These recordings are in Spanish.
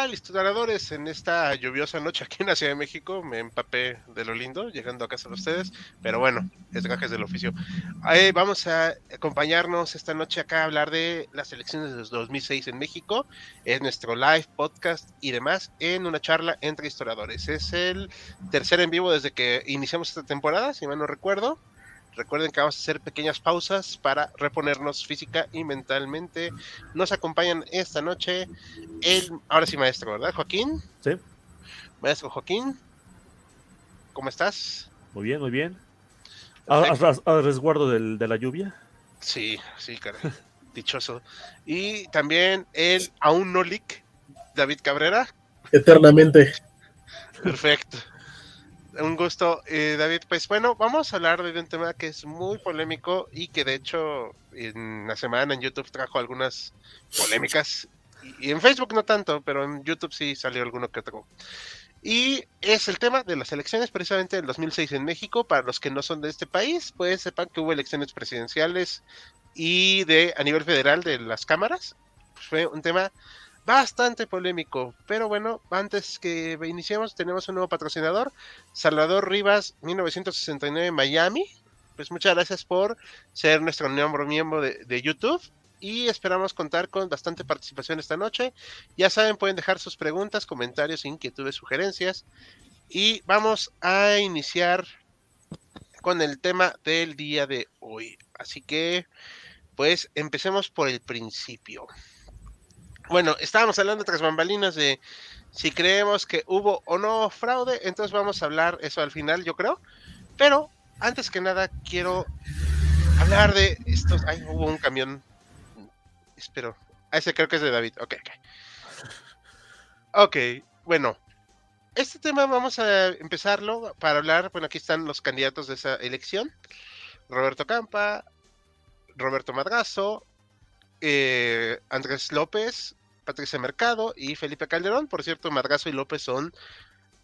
Tal, historiadores? En esta lluviosa noche aquí en la Ciudad de México me empapé de lo lindo llegando a casa de ustedes, pero bueno, es gajes del oficio. Ahí vamos a acompañarnos esta noche acá a hablar de las elecciones de 2006 en México. Es nuestro live podcast y demás en una charla entre historiadores. Es el tercer en vivo desde que iniciamos esta temporada, si mal no recuerdo. Recuerden que vamos a hacer pequeñas pausas para reponernos física y mentalmente. Nos acompañan esta noche el, ahora sí maestro, ¿verdad? Joaquín. Sí. Maestro Joaquín, ¿cómo estás? Muy bien, muy bien. ¿A, resguardo de la lluvia? Sí, sí, caray. Dichoso. Y también el aún no leak, David Cabrera. Eternamente. Perfecto un gusto, eh, David. Pues bueno, vamos a hablar de un tema que es muy polémico y que de hecho en la semana en YouTube trajo algunas polémicas. Y, en Facebook no tanto, pero en YouTube sí salió alguno que otro. Y es el tema de las elecciones precisamente del 2006 en México. Para los que no son de este país, pues sepan que hubo elecciones presidenciales y de a nivel federal de las cámaras. Fue un tema bastante polémico. Pero bueno, antes que iniciemos, tenemos un nuevo patrocinador, Salvador Rivas, 1969 Miami. Pues muchas gracias por ser nuestro miembro, miembro de, YouTube y esperamos contar con bastante participación esta noche. Ya saben, pueden dejar sus preguntas, comentarios, inquietudes, sugerencias. Y vamos a iniciar con el tema del día de hoy. Así que, pues empecemos por el principio. Bueno, estábamos hablando tras bambalinas de si creemos que hubo o no fraude, entonces vamos a hablar eso al final, yo creo. Pero antes que nada quiero hablar de estos. Ay, hubo un camión. Espero. Ah, ese creo que es de David. Ok, ok. Ok, bueno. Este tema vamos a empezarlo para hablar. Bueno, aquí están los candidatos de esa elección: Roberto Campa, Roberto Madrazo, eh, Andrés López, Patricia Mercado y Felipe Calderón. Por cierto, Margazo y López son,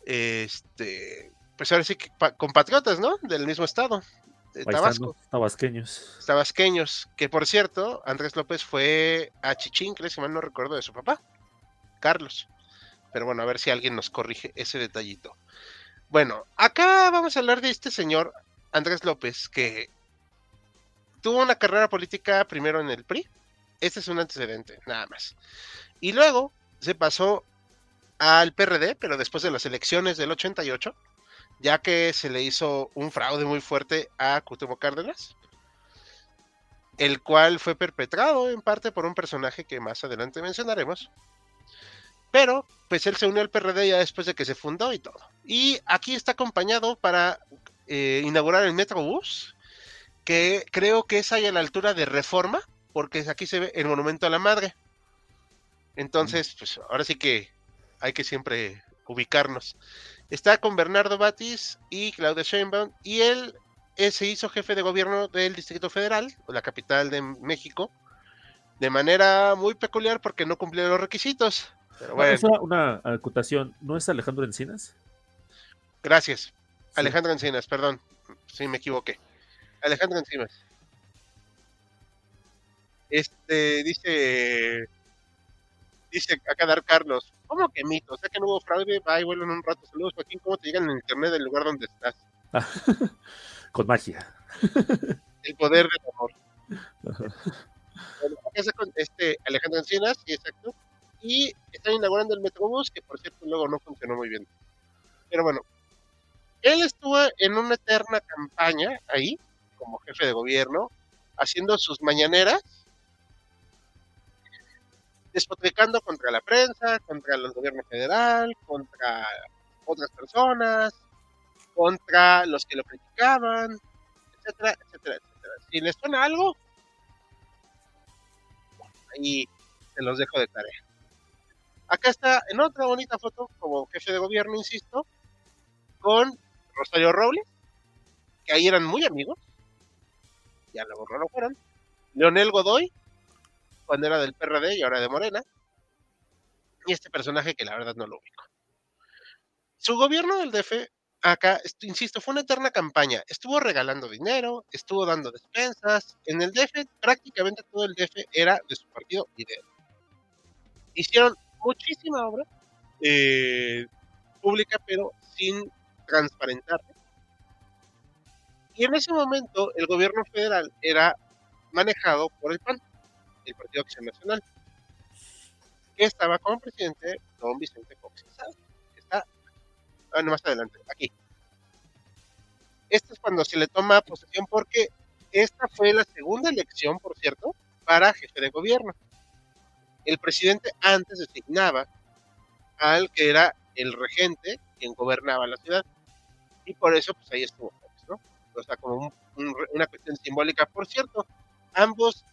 este, pues ahora sí que compatriotas, ¿no? Del mismo estado, de Tabasco. Tabasqueños. Tabasqueños, que por cierto, Andrés López fue a Chichincle, si mal no recuerdo, de su papá, Carlos. Pero bueno, a ver si alguien nos corrige ese detallito. Bueno, acá vamos a hablar de este señor, Andrés López, que tuvo una carrera política primero en el PRI. Este es un antecedente, nada más. Y luego se pasó al PRD, pero después de las elecciones del 88, ya que se le hizo un fraude muy fuerte a Cuauhtémoc Cárdenas, el cual fue perpetrado en parte por un personaje que más adelante mencionaremos. Pero, pues él se unió al PRD ya después de que se fundó y todo. Y aquí está acompañado para eh, inaugurar el Metrobús, que creo que es ahí a la altura de Reforma, porque aquí se ve el Monumento a la Madre. Entonces, pues ahora sí que hay que siempre ubicarnos. Está con Bernardo Batis y Claudia Sheinbaum y él, se hizo jefe de gobierno del Distrito Federal, o la capital de México, de manera muy peculiar porque no cumplía los requisitos. Pero bueno. una acotación, ¿no es Alejandro Encinas? Gracias. Alejandro Encinas, perdón, sí me equivoqué. Alejandro Encinas. Este dice dice acá Dar Carlos, ¿Cómo que mito? O sea que no hubo fraude, va y vuelvo en un rato. Saludos, Joaquín. ¿Cómo te llegan en internet del lugar donde estás? Con magia. El poder del amor. Bueno, acá con este Alejandro Encinas, sí, exacto. Y están inaugurando el Metrobús, que por cierto luego no funcionó muy bien. Pero bueno, él estuvo en una eterna campaña ahí, como jefe de gobierno, haciendo sus mañaneras, despotricando contra la prensa, contra el gobierno federal, contra otras personas, contra los que lo criticaban, etcétera, etcétera, etcétera. Si les suena algo, ahí se los dejo de tarea. Acá está en otra bonita foto como jefe de gobierno, insisto, con Rosario Robles, que ahí eran muy amigos, ya luego no lo fueron, Leonel Godoy, cuando era del PRD y ahora de Morena, y este personaje que la verdad no lo ubico. Su gobierno del DF, acá, insisto, fue una eterna campaña. Estuvo regalando dinero, estuvo dando despensas. En el DF, prácticamente todo el DF era de su partido y de él. Hicieron muchísima obra eh, pública, pero sin transparentar. Y en ese momento el gobierno federal era manejado por el PAN, el Partido Acción Nacional, que estaba como presidente don Vicente que está ah, no, más adelante, aquí. Esto es cuando se le toma posesión porque esta fue la segunda elección, por cierto, para jefe de gobierno. El presidente antes designaba al que era el regente, quien gobernaba la ciudad, y por eso pues ahí estuvo Fox, ¿no? O sea, como una cuestión simbólica. Por cierto, ambos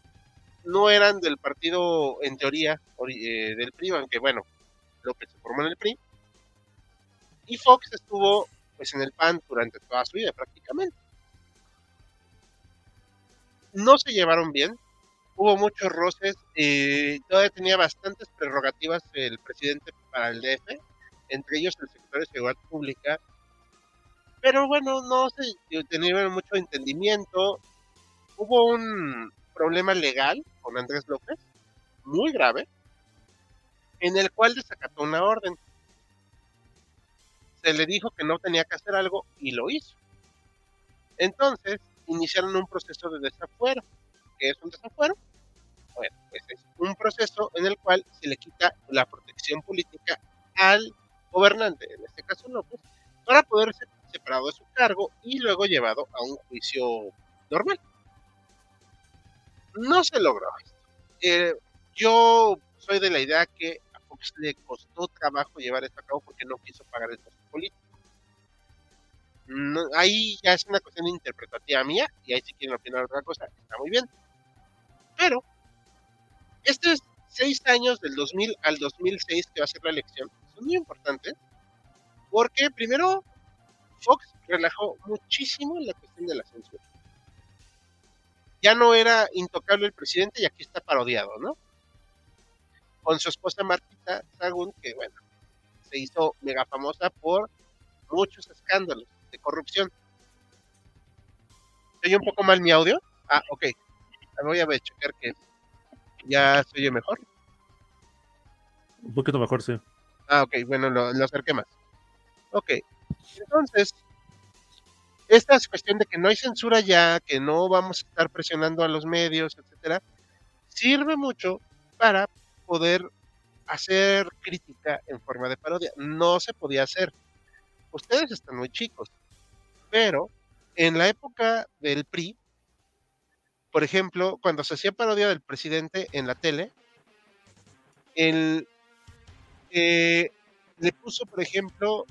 no eran del partido, en teoría, eh, del PRI, aunque bueno, López se formó en el PRI. Y Fox estuvo pues en el PAN durante toda su vida prácticamente. No se llevaron bien, hubo muchos roces, eh, todavía tenía bastantes prerrogativas el presidente para el DF, entre ellos el secretario de Seguridad Pública, pero bueno, no se tenía mucho entendimiento, hubo un problema legal con Andrés López, muy grave, en el cual desacató una orden. Se le dijo que no tenía que hacer algo y lo hizo. Entonces, iniciaron un proceso de desafuero. ¿Qué es un desafuero? Bueno, pues es un proceso en el cual se le quita la protección política al gobernante, en este caso López, para poder ser separado de su cargo y luego llevado a un juicio normal. No se logró. Eh, yo soy de la idea que a Fox le costó trabajo llevar esto a cabo porque no quiso pagar el costo político. ahí ya es una cuestión interpretativa mía, y ahí si quieren opinar otra cosa, está muy bien. Pero, estos seis años del 2000 al 2006 que va a ser la elección son muy importantes, porque primero Fox relajó muchísimo la cuestión de la censura ya no era intocable el presidente y aquí está parodiado, ¿no? Con su esposa Martita Sagún, que bueno, se hizo mega famosa por muchos escándalos de corrupción. ¿Se oye un poco mal mi audio? Ah, ok. Voy a checar que ya se oye mejor. Un poquito mejor, sí. Ah, ok, bueno, lo, lo acerqué más. Ok. Entonces, esta cuestión de que no hay censura ya, que no vamos a estar presionando a los medios, etcétera, sirve mucho para poder hacer crítica en forma de parodia. No se podía hacer. Ustedes están muy chicos, pero en la época del PRI, por ejemplo, cuando se hacía parodia del presidente en la tele, el, eh, le puso, por ejemplo,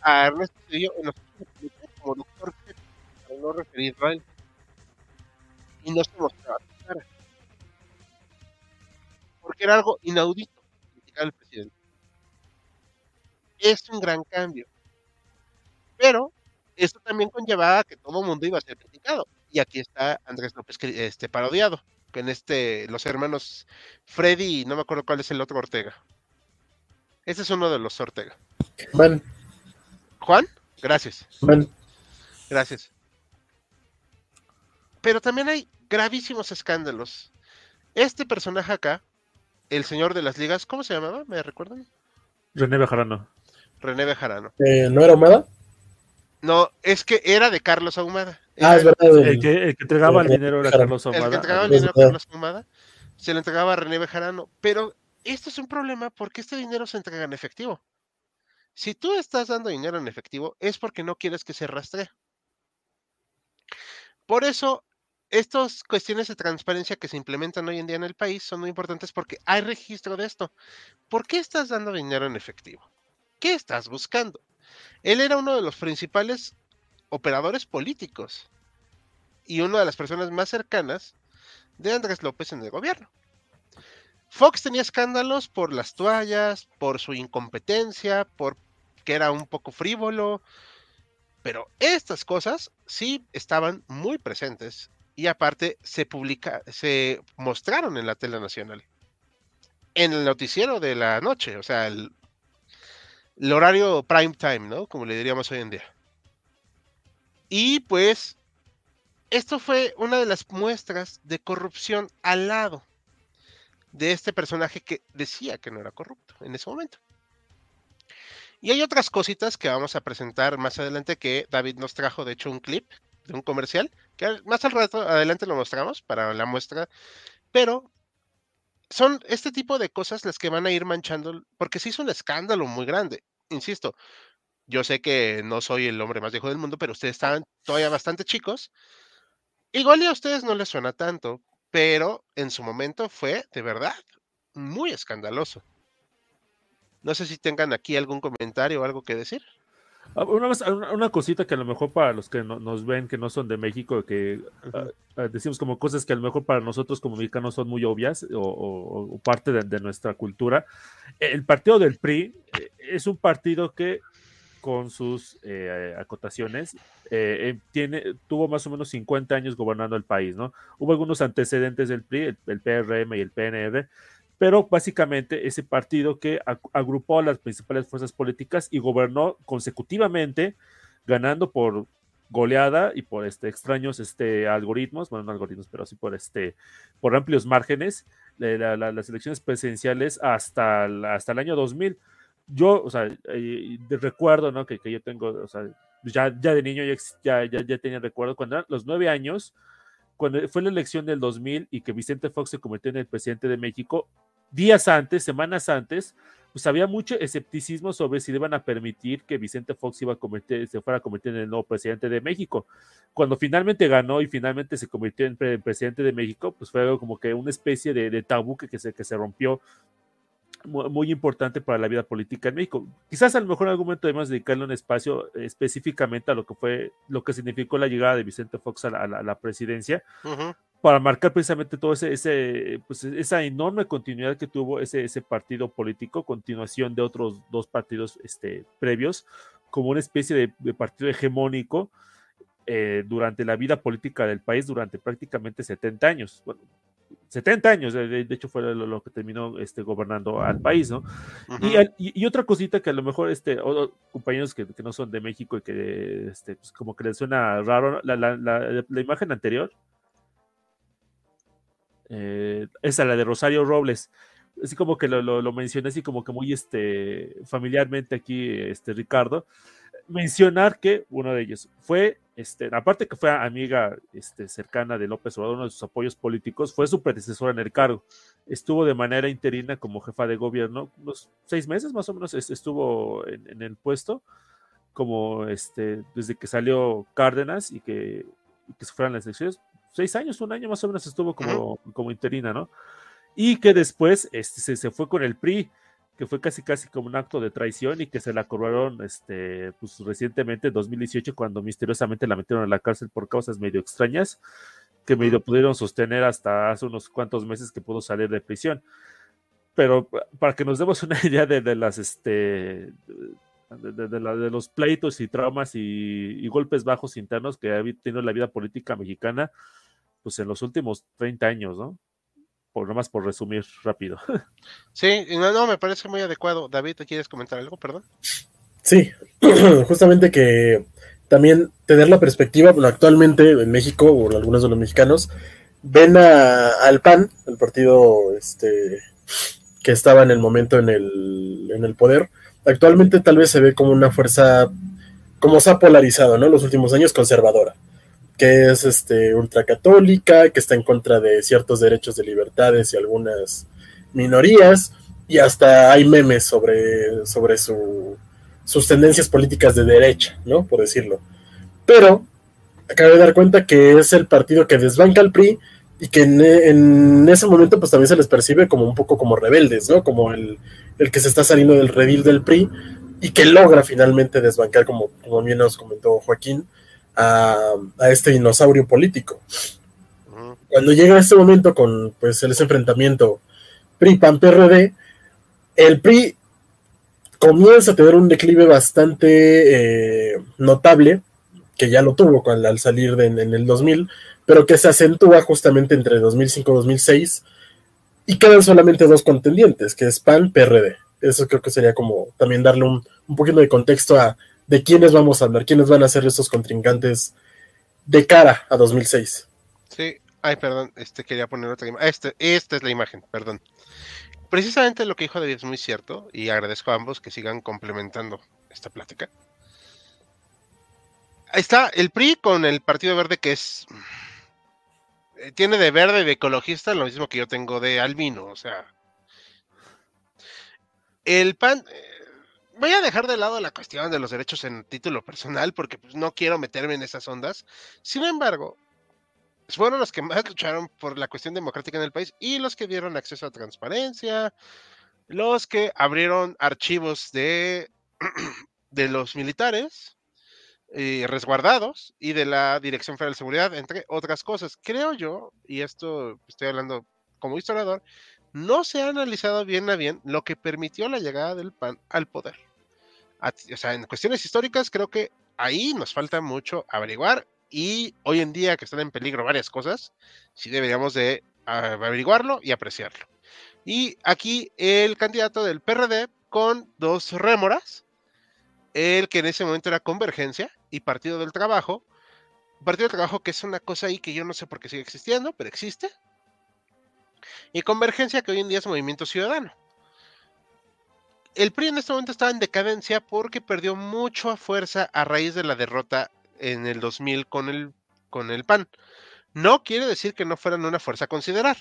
a Ernesto Cedillo en los como doctor para no referirlo a él. Y no se mostraba su cara. Porque era algo inaudito criticar al presidente. Es un gran cambio. Pero esto también conllevaba que todo el mundo iba a ser criticado. Y aquí está Andrés López este, parodiado. En este, los hermanos Freddy y no me acuerdo cuál es el otro Ortega. Ese es uno de los Ortega. Juan. ¿Juan? Gracias. Juan. Gracias. Pero también hay gravísimos escándalos. Este personaje acá, el señor de las ligas, ¿cómo se llamaba? ¿Me recuerdan? René Bejarano. René Bejarano. Eh, ¿No era Humada? No, es que era de Carlos Ahumada. Ah, es verdad. El que, el que entregaba el dinero era Carlos El que Ahumada. entregaba el dinero a. Carlos Ahumada se lo entregaba a René Bejarano. Pero esto es un problema porque este dinero se entrega en efectivo. Si tú estás dando dinero en efectivo, es porque no quieres que se rastree. Por eso, estas cuestiones de transparencia que se implementan hoy en día en el país son muy importantes porque hay registro de esto. ¿Por qué estás dando dinero en efectivo? ¿Qué estás buscando? Él era uno de los principales operadores políticos y una de las personas más cercanas de Andrés López en el gobierno. Fox tenía escándalos por las toallas, por su incompetencia, por que era un poco frívolo, pero estas cosas sí estaban muy presentes y aparte se publica, se mostraron en la tele nacional, en el noticiero de la noche, o sea, el, el horario prime time, ¿no? Como le diríamos hoy en día. Y pues esto fue una de las muestras de corrupción al lado de este personaje que decía que no era corrupto en ese momento. Y hay otras cositas que vamos a presentar más adelante que David nos trajo, de hecho, un clip de un comercial, que más al rato adelante lo mostramos para la muestra, pero son este tipo de cosas las que van a ir manchando, porque se hizo un escándalo muy grande, insisto, yo sé que no soy el hombre más viejo del mundo, pero ustedes estaban todavía bastante chicos, igual a ustedes no les suena tanto, pero en su momento fue de verdad muy escandaloso. No sé si tengan aquí algún comentario o algo que decir. Ah, Una, más- una- una cosita que a lo mejor para los que no- nos ven que no son de México, que ah, ah, decimos como cosas que a lo mejor para nosotros como mexicanos son muy obvias o, o- o parte de, de nuestra cultura. El partido del PRI eh, es un partido que con sus eh, acotaciones eh, eh, tiene, tuvo más o menos 50 años gobernando el país, ¿no? Hubo algunos antecedentes del PRI, el, el PRM y el PNR, pero básicamente ese partido que ag- agrupó a las principales fuerzas políticas y gobernó consecutivamente, ganando por goleada y por este extraños este algoritmos, bueno, no algoritmos, pero sí por este por amplios márgenes la- la- las elecciones presidenciales hasta hasta el año 2000. Yo, o sea, eh, recuerdo, ¿no? Que, que yo tengo, o sea, ya, ya de niño ya, ya, ya tenía recuerdo cuando eran los nueve años, cuando fue la elección del 2000 y que Vicente Fox se convirtió en el presidente de México, días antes, semanas antes, pues había mucho escepticismo sobre si iban a permitir que Vicente Fox iba a convertir, se fuera a convertir en el nuevo presidente de México. Cuando finalmente ganó y finalmente se convirtió en pre- presidente de México, pues fue como que una especie de, tabú que, que se, que se rompió mu- muy importante para la vida política en México. Quizás a lo mejor en algún momento debemos dedicarle un espacio específicamente a lo que fue, lo que significó la llegada de Vicente Fox a la, presidencia, Ujú, para marcar precisamente todo ese, ese pues, esa enorme continuidad que tuvo ese, ese partido político, continuación de otros dos partidos este, previos, como una especie de, de partido hegemónico eh, durante la vida política del país durante prácticamente 70 años. Bueno, 70 años, de, hecho fue lo, lo que terminó este, gobernando al país, ¿no? Y, y- y otra cosita que a lo mejor este, compañeros que, que no son de México y que este, pues, como que les suena raro, la, la- la- la imagen anterior, eh, esa, la de Rosario Robles, así como que lo, lo, lo mencioné así como que muy este, familiarmente aquí, este, Ricardo, mencionar que uno de ellos fue, este, aparte que fue amiga este, cercana de López Obrador, uno de sus apoyos políticos, fue su predecesora en el cargo. Estuvo de manera interina como jefa de gobierno, unos seis meses más o menos es- estuvo en, en el puesto, como este, desde que salió Cárdenas y que, y que se las elecciones, seis años, un año más o menos estuvo como, como interina, ¿no? Y que después este, se, se fue con el PRI, que fue casi casi como un acto de traición y que se la cobraron este, pues, recientemente en 2018 cuando misteriosamente la metieron a la cárcel por causas medio extrañas que medio pudieron sostener hasta hace unos cuantos meses que pudo salir de prisión. Pero pa- para que nos demos una idea de, de las este de, de- de la- de los pleitos y traumas y, y golpes bajos internos que ha tenido la vida política mexicana, pues en los últimos 30 años, ¿no? Por nomás por resumir rápido. Sí, y no, no, me parece muy adecuado. David, ¿te quieres comentar algo? Perdón. Sí, justamente que también tener la perspectiva, bueno, actualmente en México, o algunos de los mexicanos, ven a- al PAN, el partido este, que estaba en el momento en el, en el poder. Actualmente tal vez se ve como una fuerza, como se ha polarizado, ¿no? Los últimos años conservadora, que es este, ultracatólica, que está en contra de ciertos derechos de libertades y algunas minorías, y hasta hay memes sobre, sobre su, sus tendencias políticas de derecha, ¿no? Por decirlo. Pero acabo de dar cuenta que es el partido que desbanca al PRI y que en, ese momento pues también se les percibe como un poco como rebeldes, ¿no? Como el, que se está saliendo del redil del PRI y que logra finalmente desbancar, como, como bien nos comentó Joaquín, a, este dinosaurio político. Cuando llega este momento con pues ese enfrentamiento PRI-PAN-PRD, el PRI comienza a tener un declive bastante eh, notable, que ya lo tuvo cuando, al salir en el 2000, pero que se acentúa justamente entre 2005 y 2006, y quedan solamente dos contendientes, que es PAN, PRD. Eso creo que sería como también darle un, un poquito de contexto a de quiénes vamos a hablar, quiénes van a ser esos contrincantes de cara a 2006. Sí, ay, perdón, este quería poner otra imagen. Este, esta es la imagen, perdón precisamente lo que dijo David es muy cierto y agradezco a ambos que sigan complementando esta plática. Ahí está el PRI con el Partido Verde que es... Eh, tiene de verde de ecologista lo mismo que yo tengo de albino, o sea... El PAN... Voy a dejar de lado la cuestión de los derechos en título personal porque pues, no quiero meterme en esas ondas. Sin embargo, fueron los que más lucharon por la cuestión democrática en el país y los que dieron acceso a transparencia, los que abrieron archivos de, de los militares eh, resguardados y de la Dirección Federal de Seguridad, entre otras cosas. Creo yo, y esto estoy hablando como historiador, no se ha analizado bien a bien lo que permitió la llegada del PAN al poder. O sea, en cuestiones históricas creo que ahí nos falta mucho averiguar y hoy en día que están en peligro varias cosas, sí deberíamos de averiguarlo y apreciarlo. Y aquí el candidato del PRD con dos rémoras, el que en ese momento era Convergencia y Partido del Trabajo. Partido del Trabajo que es una cosa ahí que yo no sé por qué sigue existiendo, pero existe. Y Convergencia que hoy en día es Movimiento Ciudadano. El PRI en este momento estaba en decadencia porque perdió mucha fuerza a raíz de la derrota en el 2000 con el, con el PAN. No quiere decir que no fueran una fuerza a considerar,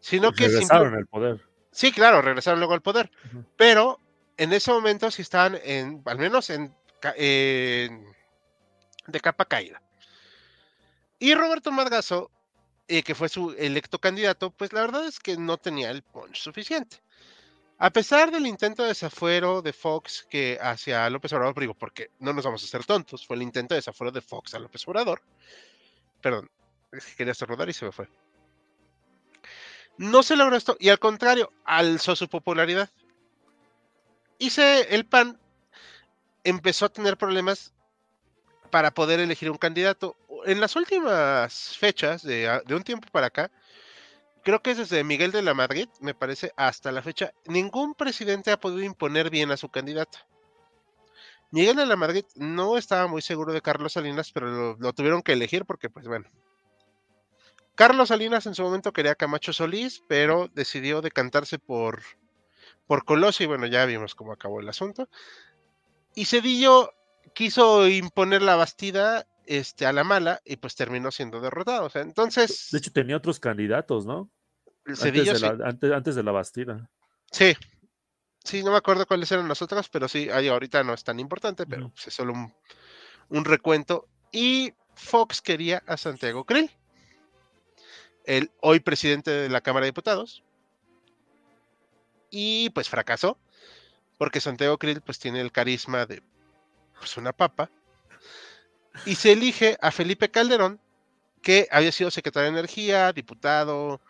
sino que regresaron al poder. Sí, claro, regresaron luego al poder, pero en ese momento sí estaban en, al menos en, de capa caída. Y Roberto Margazo, eh, que fue su electo candidato, pues la verdad es que no tenía el punch suficiente. A pesar del intento de desafuero de Fox que hacia López Obrador, digo, porque no nos vamos a hacer tontos, fue el intento de desafuero de Fox a López Obrador. Perdón, es que quería rodar y se me fue. No se logró esto, y al contrario, alzó su popularidad. Hice el PAN empezó a tener problemas para poder elegir un candidato. En las últimas fechas, de un tiempo para acá, creo que es desde Miguel de la Madrid, me parece, hasta la fecha, ningún presidente ha podido imponer bien a su candidata. Miguel de la Madrid no estaba muy seguro de Carlos Salinas, pero lo, tuvieron que elegir porque, pues bueno. Carlos Salinas en su momento quería Camacho Solís, pero decidió decantarse por, por Colosio y bueno, ya vimos cómo acabó el asunto. Y Cedillo quiso imponer la Bastida este, a la mala y pues terminó siendo derrotado. O sea, entonces. De hecho, tenía otros candidatos, ¿no? Antes, de la, antes, de la Bastida. Sí. Sí, no me acuerdo cuáles eran los otros, pero sí, ahí ahorita no es tan importante, pero pues, es solo un, recuento. Y Fox quería a Santiago Krill, el hoy presidente de la Cámara de Diputados. Y pues fracasó, porque Santiago Krill pues tiene el carisma de pues, una papa y se elige a Felipe Calderón, que había sido secretario de Energía, diputado,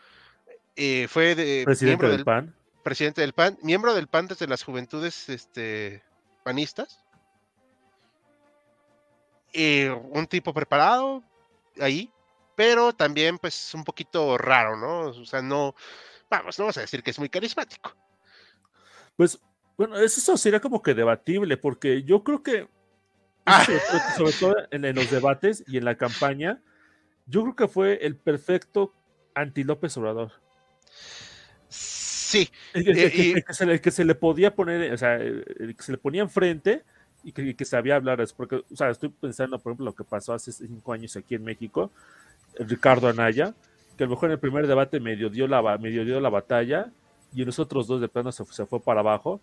eh, fue de, presidente del, PAN. Presidente del PAN, miembro del PAN desde las juventudes este, panistas. un tipo preparado ahí, pero también pues un poquito raro, ¿no? O sea, no, vamos, no vamos a decir que es muy carismático. Pues, bueno, eso sería como que debatible, porque yo creo que sobre, todo en, los debates y en la campaña, yo creo que fue el perfecto anti López Obrador. Sí, El que, Eh, el que- y- el que se le, el que se le podía poner, o sea, el que se le ponía enfrente y que, que sabía hablar. Es porque, o sea, estoy pensando, por ejemplo, lo que pasó hace cinco años aquí en México, Ricardo Anaya, que a lo mejor en el primer debate medio dio la, medio dio la batalla y en los otros dos de plano se, se fue para abajo.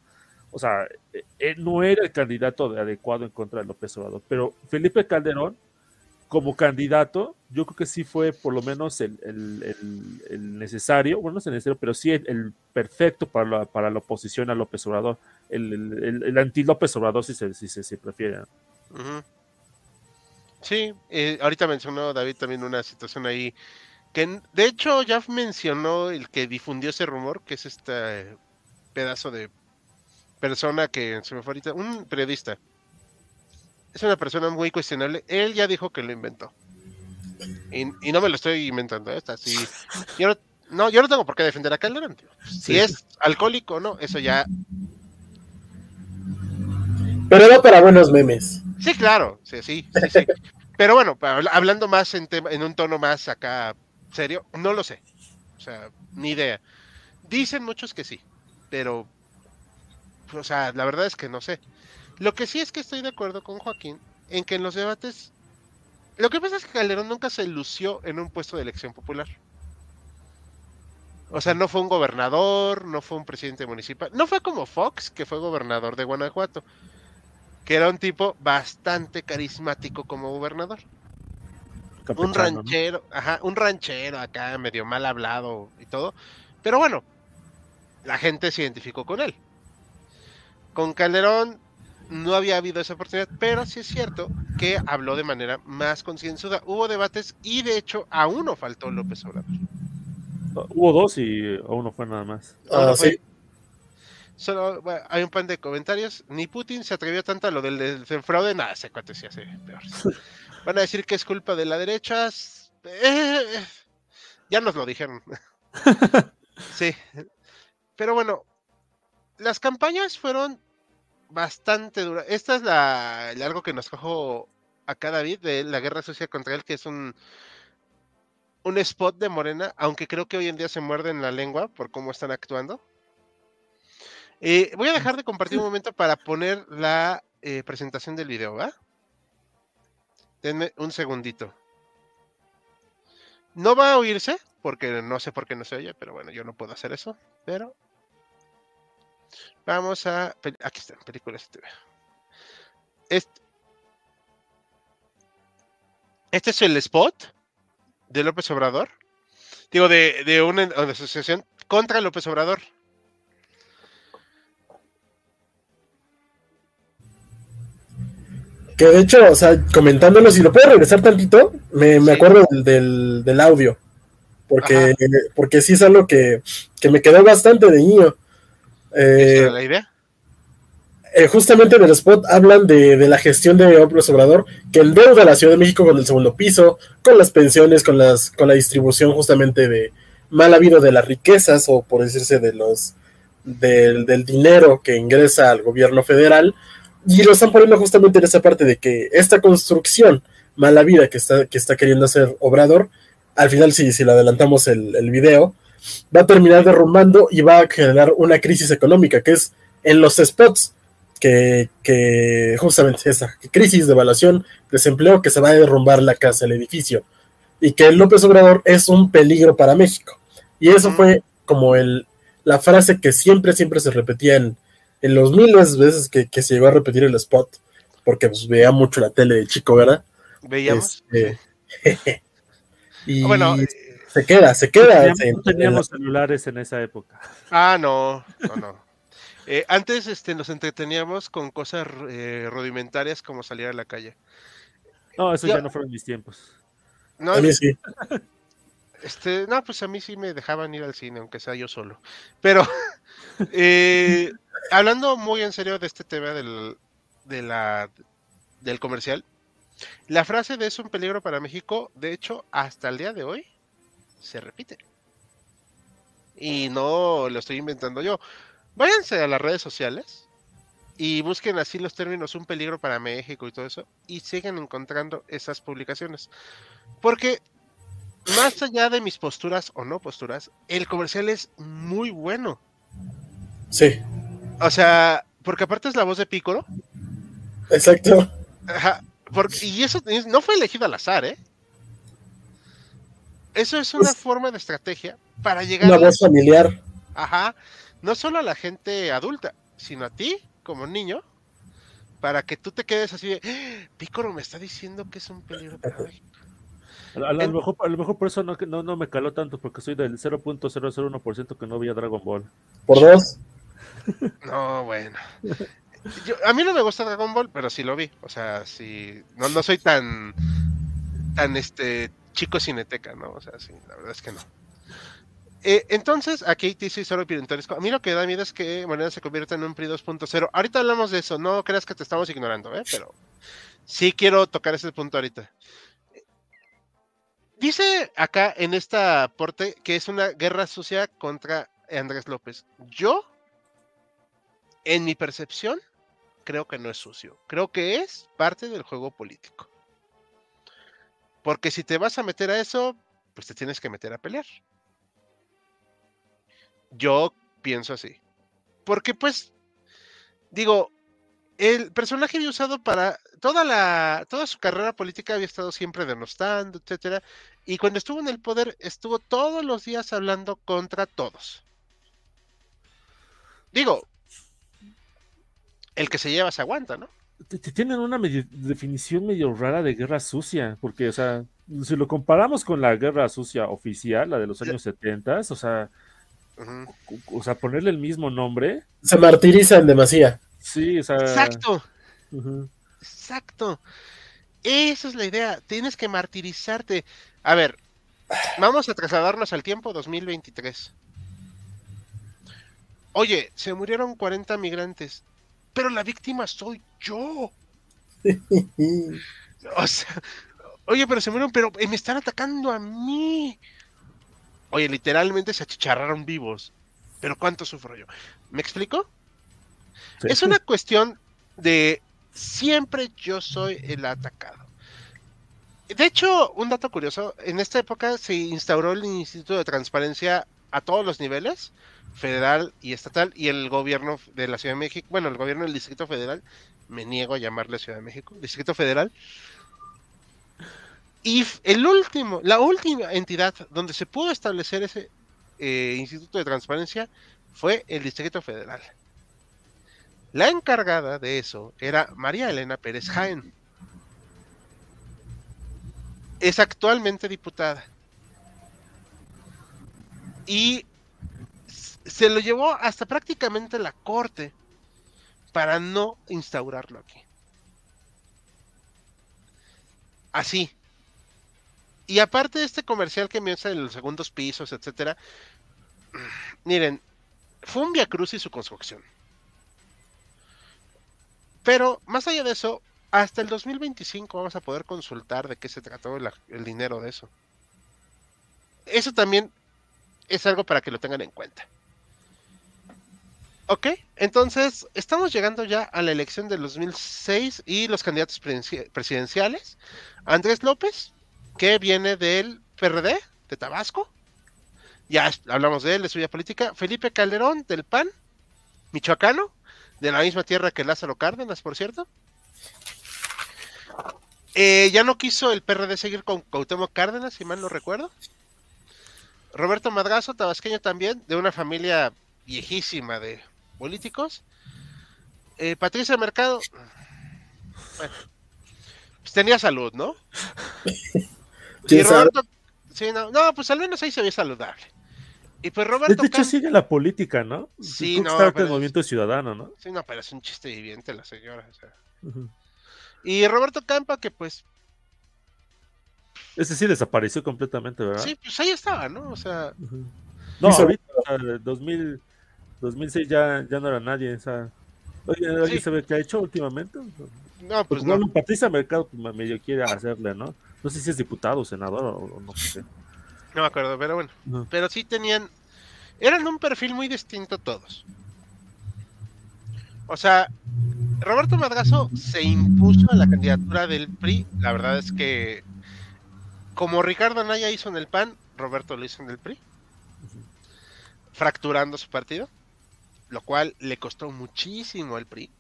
O sea, eh, él no era el candidato de- adecuado en contra de López Obrador, pero Felipe Calderón, como candidato, yo creo que sí fue por lo menos el, necesario, bueno, no es el necesario, pero sí el, perfecto para la, para la oposición a López Obrador, el, anti-López Obrador, si se, si se, si prefiere. Sí, eh, ahorita mencionó David también una situación ahí que de hecho ya mencionó el que difundió ese rumor, que es este pedazo de persona que se me fue ahorita, un periodista. Es una persona muy cuestionable. Él ya dijo que lo inventó. Y, y no me lo estoy inventando, ¿eh? Está así. Yo no, no, yo no tengo por qué defender a Calderón. tío. Si Sí. es alcohólico o no, eso ya Pero da para buenos memes. Sí, claro, sí, sí, sí, sí. Pero bueno, hablando más en, tema- en un tono más acá serio, no lo sé. O sea, ni idea. Dicen muchos que sí, pero, o sea, la verdad es que no sé. Lo que sí es que estoy de acuerdo con Joaquín en que en los debates, lo que pasa es que Calderón nunca se lució en un puesto de elección popular. O sea, no fue un gobernador, no fue un presidente municipal, no fue como Fox, que fue gobernador de Guanajuato que era un tipo bastante carismático como gobernador. Un ranchero, ajá, un ranchero acá medio mal hablado y todo. Pero bueno, la gente se identificó con él. Con Calderón no había habido esa oportunidad, pero sí es cierto que habló de manera más concienzuda. Hubo debates y de hecho a uno faltó López Obrador. Hubo dos y a uno fue nada más. Ah, Uno fue- sí. Solo bueno, hay un pan de comentarios. Ni Putin se atrevió tanto a lo del, del fraude. Nada, ese cuate sí hace peor. Van a decir que es culpa de la derecha. eh, ya nos lo dijeron. sí. Pero bueno, las campañas fueron bastante duras. Esta es la, el algo que nos cojo acá David de la guerra sucia contra él, que es un un spot de Morena, aunque creo que hoy en día se muerden la lengua por cómo están actuando. Eh, voy a dejar de compartir un momento para poner la eh, presentación del video, ¿va? Denme un segundito. No va a oírse, porque no sé por qué no se oye, pero bueno, yo no puedo hacer eso. Pero vamos a. Aquí está, películas TV. Este, este es el spot de López Obrador. Digo, de, de una una asociación contra López Obrador. Que de hecho, o sea, comentándolo, si lo puedo regresar tantito, me, me Sí. acuerdo del, del, del audio. Porque, Ajá. porque sí es algo que, que me quedó bastante de niño. ¿Esa Eh, era la idea? eh, justamente en el spot hablan de, de la gestión de López Obrador, que endeuda a la Ciudad de México con el segundo piso, con las pensiones, con, las, con la distribución justamente de mal habido de las riquezas, o por decirse de los del, del dinero que ingresa al gobierno federal, y lo están poniendo justamente en esa parte de que esta construcción mala vida que está, que está queriendo hacer Obrador, al final, si, si le adelantamos el, el video, va a terminar derrumbando y va a generar una crisis económica, que es en los spots, que, que justamente esa crisis de evaluación, desempleo, que se va a derrumbar la casa, el edificio, y que López Obrador es un peligro para México. Y eso fue como el, la frase que siempre, siempre se repetía en, en los miles de veces que, que se llegó a repetir el spot, porque pues, veía mucho la tele de chico, ¿verdad? Veíamos. Este, y Bueno, se queda, se No queda. teníamos, no teníamos celulares en esa época. ah, no, no, no. Eh, antes este, nos entreteníamos con cosas eh, rudimentarias como salir a la calle. No, eso Yo- ya no fueron mis tiempos. No, a mí sí. Este, no, pues a mí sí me dejaban ir al cine, aunque sea yo solo. Pero, eh, hablando muy en serio de este tema del, de la, del comercial, la frase de es un peligro para México, de hecho, hasta el día de hoy, se repite. Y no lo estoy inventando yo. Váyanse a las redes sociales y busquen así los términos un peligro para México y todo eso, y siguen encontrando esas publicaciones. Porque más allá de mis posturas o no posturas, el comercial es muy bueno. Sí, O sea, porque aparte es la voz de Piccolo. exacto. Ajá, porque- y eso es- no fue elegido al azar, ¿eh? Eso es una Pues- forma de estrategia para llegar Una a la- voz familiar. Ajá, no solo a la gente adulta, sino a ti como niño, para que tú te quedes así de, "Ah, Piccolo me está diciendo que es un peligro para México". A, a lo En- mejor, a lo mejor por eso no, no, no me caló tanto, porque soy del 0.001% que no veía Dragon Ball. Por dos. No, bueno. Yo- a mí no me gusta Dragon Ball, pero sí lo vi. O sea, sí. No, no soy tan. tan este. Chico cineteca, ¿no? O sea, sí, la verdad es que no. Eh, entonces, aquí soy solo pirentoresco. A mí lo que da miedo es que Morena se convierta en un PRI 2.0. Ahorita hablamos de eso, no creas que te estamos ignorando, ¿eh? Pero sí quiero tocar ese punto ahorita. Dice acá en esta aporte que es una guerra sucia contra Andrés López. Yo en mi percepción, creo que no es sucio. Creo que es parte del juego político. Porque si te vas a meter a eso, pues te tienes que meter a pelear. Yo pienso así. Porque pues, digo, el personaje había usado para toda la toda su carrera política había estado siempre denostando, etcétera, y cuando estuvo en el poder estuvo todos los días hablando contra todos. Digo, el que se lleva se aguanta, ¿no? Tienen una medio- definición medio rara de guerra sucia, porque, o sea, si lo comparamos con la guerra sucia oficial, la de los años 70, o sea, o sea, ponerle el mismo nombre, Se martirizan demasiado. sí, o sea, Exacto, exacto. Esa es la idea. Tienes que martirizarte. A ver, vamos a trasladarnos al tiempo 2023. Oye, se murieron 40 migrantes, pero la víctima soy yo. O sea, oye, pero se murieron, pero eh, me están atacando a mí. Oye, literalmente se achicharraron vivos. Pero ¿cuánto sufro yo? ¿Me explico? Sí. Es una cuestión de siempre yo soy el atacado. De hecho, un dato curioso, en esta época se instauró el Instituto de Transparencia a todos los niveles, federal y estatal, y el gobierno de la Ciudad de México, bueno, el gobierno del Distrito Federal, me niego a llamarle Ciudad de México, Distrito Federal. Y el último, la última entidad donde se pudo establecer ese eh, Instituto de Transparencia fue el Distrito Federal. La encargada de eso era María Elena Pérez Jaén. Es actualmente diputada. Y se lo llevó hasta prácticamente la corte para no instaurarlo aquí. Así. Y aparte de este comercial que hace en los segundos pisos, etcétera, miren, fue un Via Cruz y su construcción. Pero más allá de eso, hasta el 2025 vamos a poder consultar de qué se trató la- el dinero de eso. Eso también es algo para que lo tengan en cuenta. Ok, entonces estamos llegando ya a la elección del 2006 y los candidatos presidenci- presidenciales. Andrés López, que viene del PRD de Tabasco. Ya hablamos de él, de su vida política. Felipe Calderón, del PAN, michoacano, de la misma tierra que Lázaro Cárdenas, por cierto. Eh, ya no quiso el PRD seguir con Cuauhtémoc Cárdenas, si mal no recuerdo. Roberto Madrazo, tabasqueño también, de una familia viejísima de políticos. Eh, Patricia Mercado, bueno, pues tenía salud, ¿no? Y. Roberto, sí, no, no, pues al menos ahí se ve saludable. Y pues De Roberto hecho, Cam- sigue la política, ¿no? Sí, no, está el es- movimiento ciudadano, ¿no? Sí, no, pero es un chiste viviente la señora. o sea. Y Roberto Campa, que pues, Ese sí desapareció completamente, ¿verdad? sí, pues ahí estaba, ¿no? O sea. No, ahorita, o sea, 2000, 2006 ya, ya no era nadie. O sea, oye, ¿alguien Sí. sabe qué ha hecho últimamente? no, pues no. Patricia Mercado pues, medio quiere hacerle, ¿no? No sé si es diputado o senador o, o no sé. No me acuerdo, pero bueno. Pero sí tenían. Eran un perfil muy distinto todos. O sea, Roberto Madrazo se impuso a la candidatura del PRI. La verdad es que, como Ricardo Anaya hizo en el PAN, Roberto lo hizo en el PRI. Fracturando su partido. Lo cual le costó muchísimo al PRI.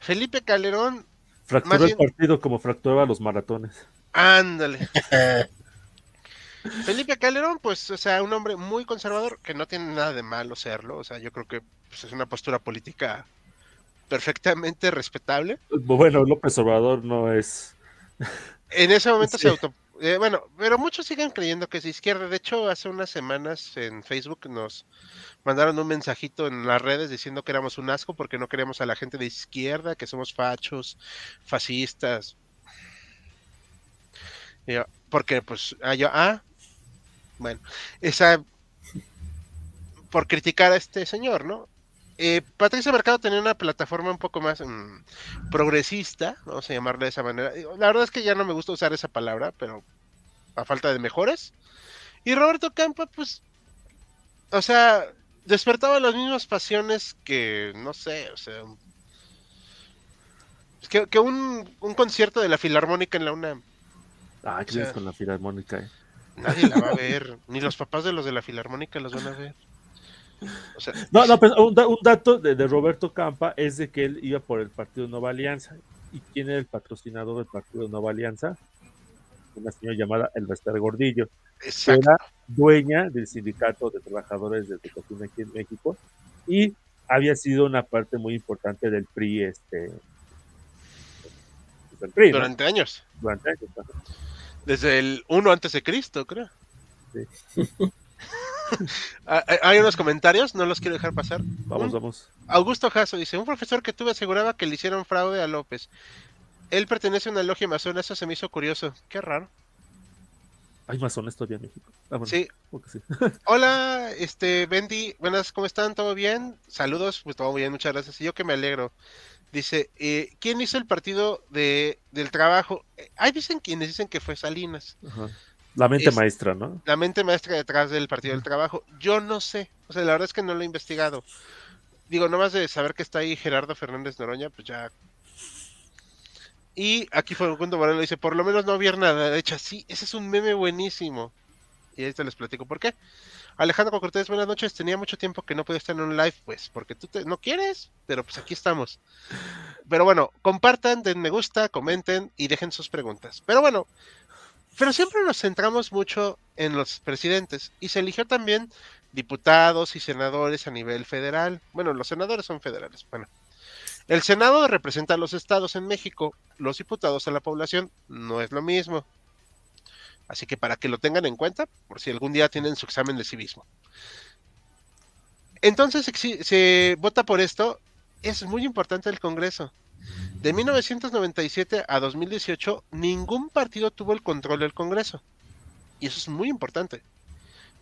Felipe Calderón, Fracturó el bien- partido como fracturaba los maratones. ándale. Felipe Calderón, pues, o sea, un hombre muy conservador, que no tiene nada de malo serlo, o sea, yo creo que pues, es una postura política perfectamente respetable. Bueno, López Obrador no es. En ese momento Sí. se auto... eh, bueno, pero muchos siguen creyendo que es de izquierda. De hecho, hace unas semanas en Facebook nos mandaron un mensajito en las redes diciendo que éramos un asco porque no queríamos a la gente de izquierda, que somos fachos, fascistas. Porque pues, ah, yo, ah, bueno, esa por criticar a este señor, ¿no? Eh, Patricia Mercado tenía una plataforma un poco más mm, progresista, vamos a llamarle de esa manera. La verdad es que ya no me gusta usar esa palabra, pero a falta de mejores. Y Roberto Campa, pues, o sea, despertaba las mismas pasiones que, no sé, o sea, que, que un, un concierto de la Filarmónica en la UNAM. Ah, ¿qué O sea, con la filarmónica? eh? Nadie la va a ver, ni los papás de los de la Filarmónica los van a ver. O sea, No, no, un, da- un dato de, de Roberto Campa es de que él iba por el partido Nueva Alianza. ¿Y quién era el patrocinador del partido Nueva Alianza? Una señora llamada Elvester Gordillo, que era dueña del sindicato de trabajadores de educación aquí en México y había sido una parte muy importante del PRI, este, del PRI, ¿no? Durante años. Durante años. Desde el 1 antes de Cristo, creo. Sí. Ah, ah, Hay unos comentarios, no los quiero dejar pasar. Vamos, Un- vamos. Augusto Jasso dice, un profesor que tuve aseguraba que le hicieron fraude a López. Él pertenece a una logia masona, eso se me hizo curioso. Qué raro. Hay masones todavía en México. Ah, bueno, Sí. sí. Hola, este, Bendy, buenas, ¿cómo están? ¿Todo bien? Saludos, pues todo bien, muchas gracias. Y yo que me alegro. Dice, eh, ¿quién hizo el partido de, del trabajo? Eh, Hay dicen quienes dicen que fue Salinas. Ajá. La mente Es- maestra, ¿no? la mente maestra detrás del Partido del Trabajo. Yo no sé, o sea, la verdad es que no lo he investigado. Digo, nomás de saber que está ahí Gerardo Fernández Noroña, pues ya. Y aquí Facundo Moreno dice, por lo menos no había nada. De hecho, sí, ese es un meme buenísimo. Y ahorita les platico por qué. Alejandro Cortés, buenas noches. Tenía mucho tiempo que no podía estar en un live, pues, porque tú te- no quieres, pero pues aquí estamos. Pero bueno, compartan, den me gusta, comenten y dejen sus preguntas. Pero bueno, pero siempre nos centramos mucho en los presidentes y se eligió también diputados y senadores a nivel federal. Bueno, los senadores son federales. Bueno, el Senado representa a los estados en México, los diputados a la población, no es lo mismo. Así que para que lo tengan en cuenta, por si algún día tienen su examen de civismo. Entonces se vota por esto. Es muy importante el Congreso. De 1997 a 2018, ningún partido tuvo el control del Congreso. Y eso es muy importante.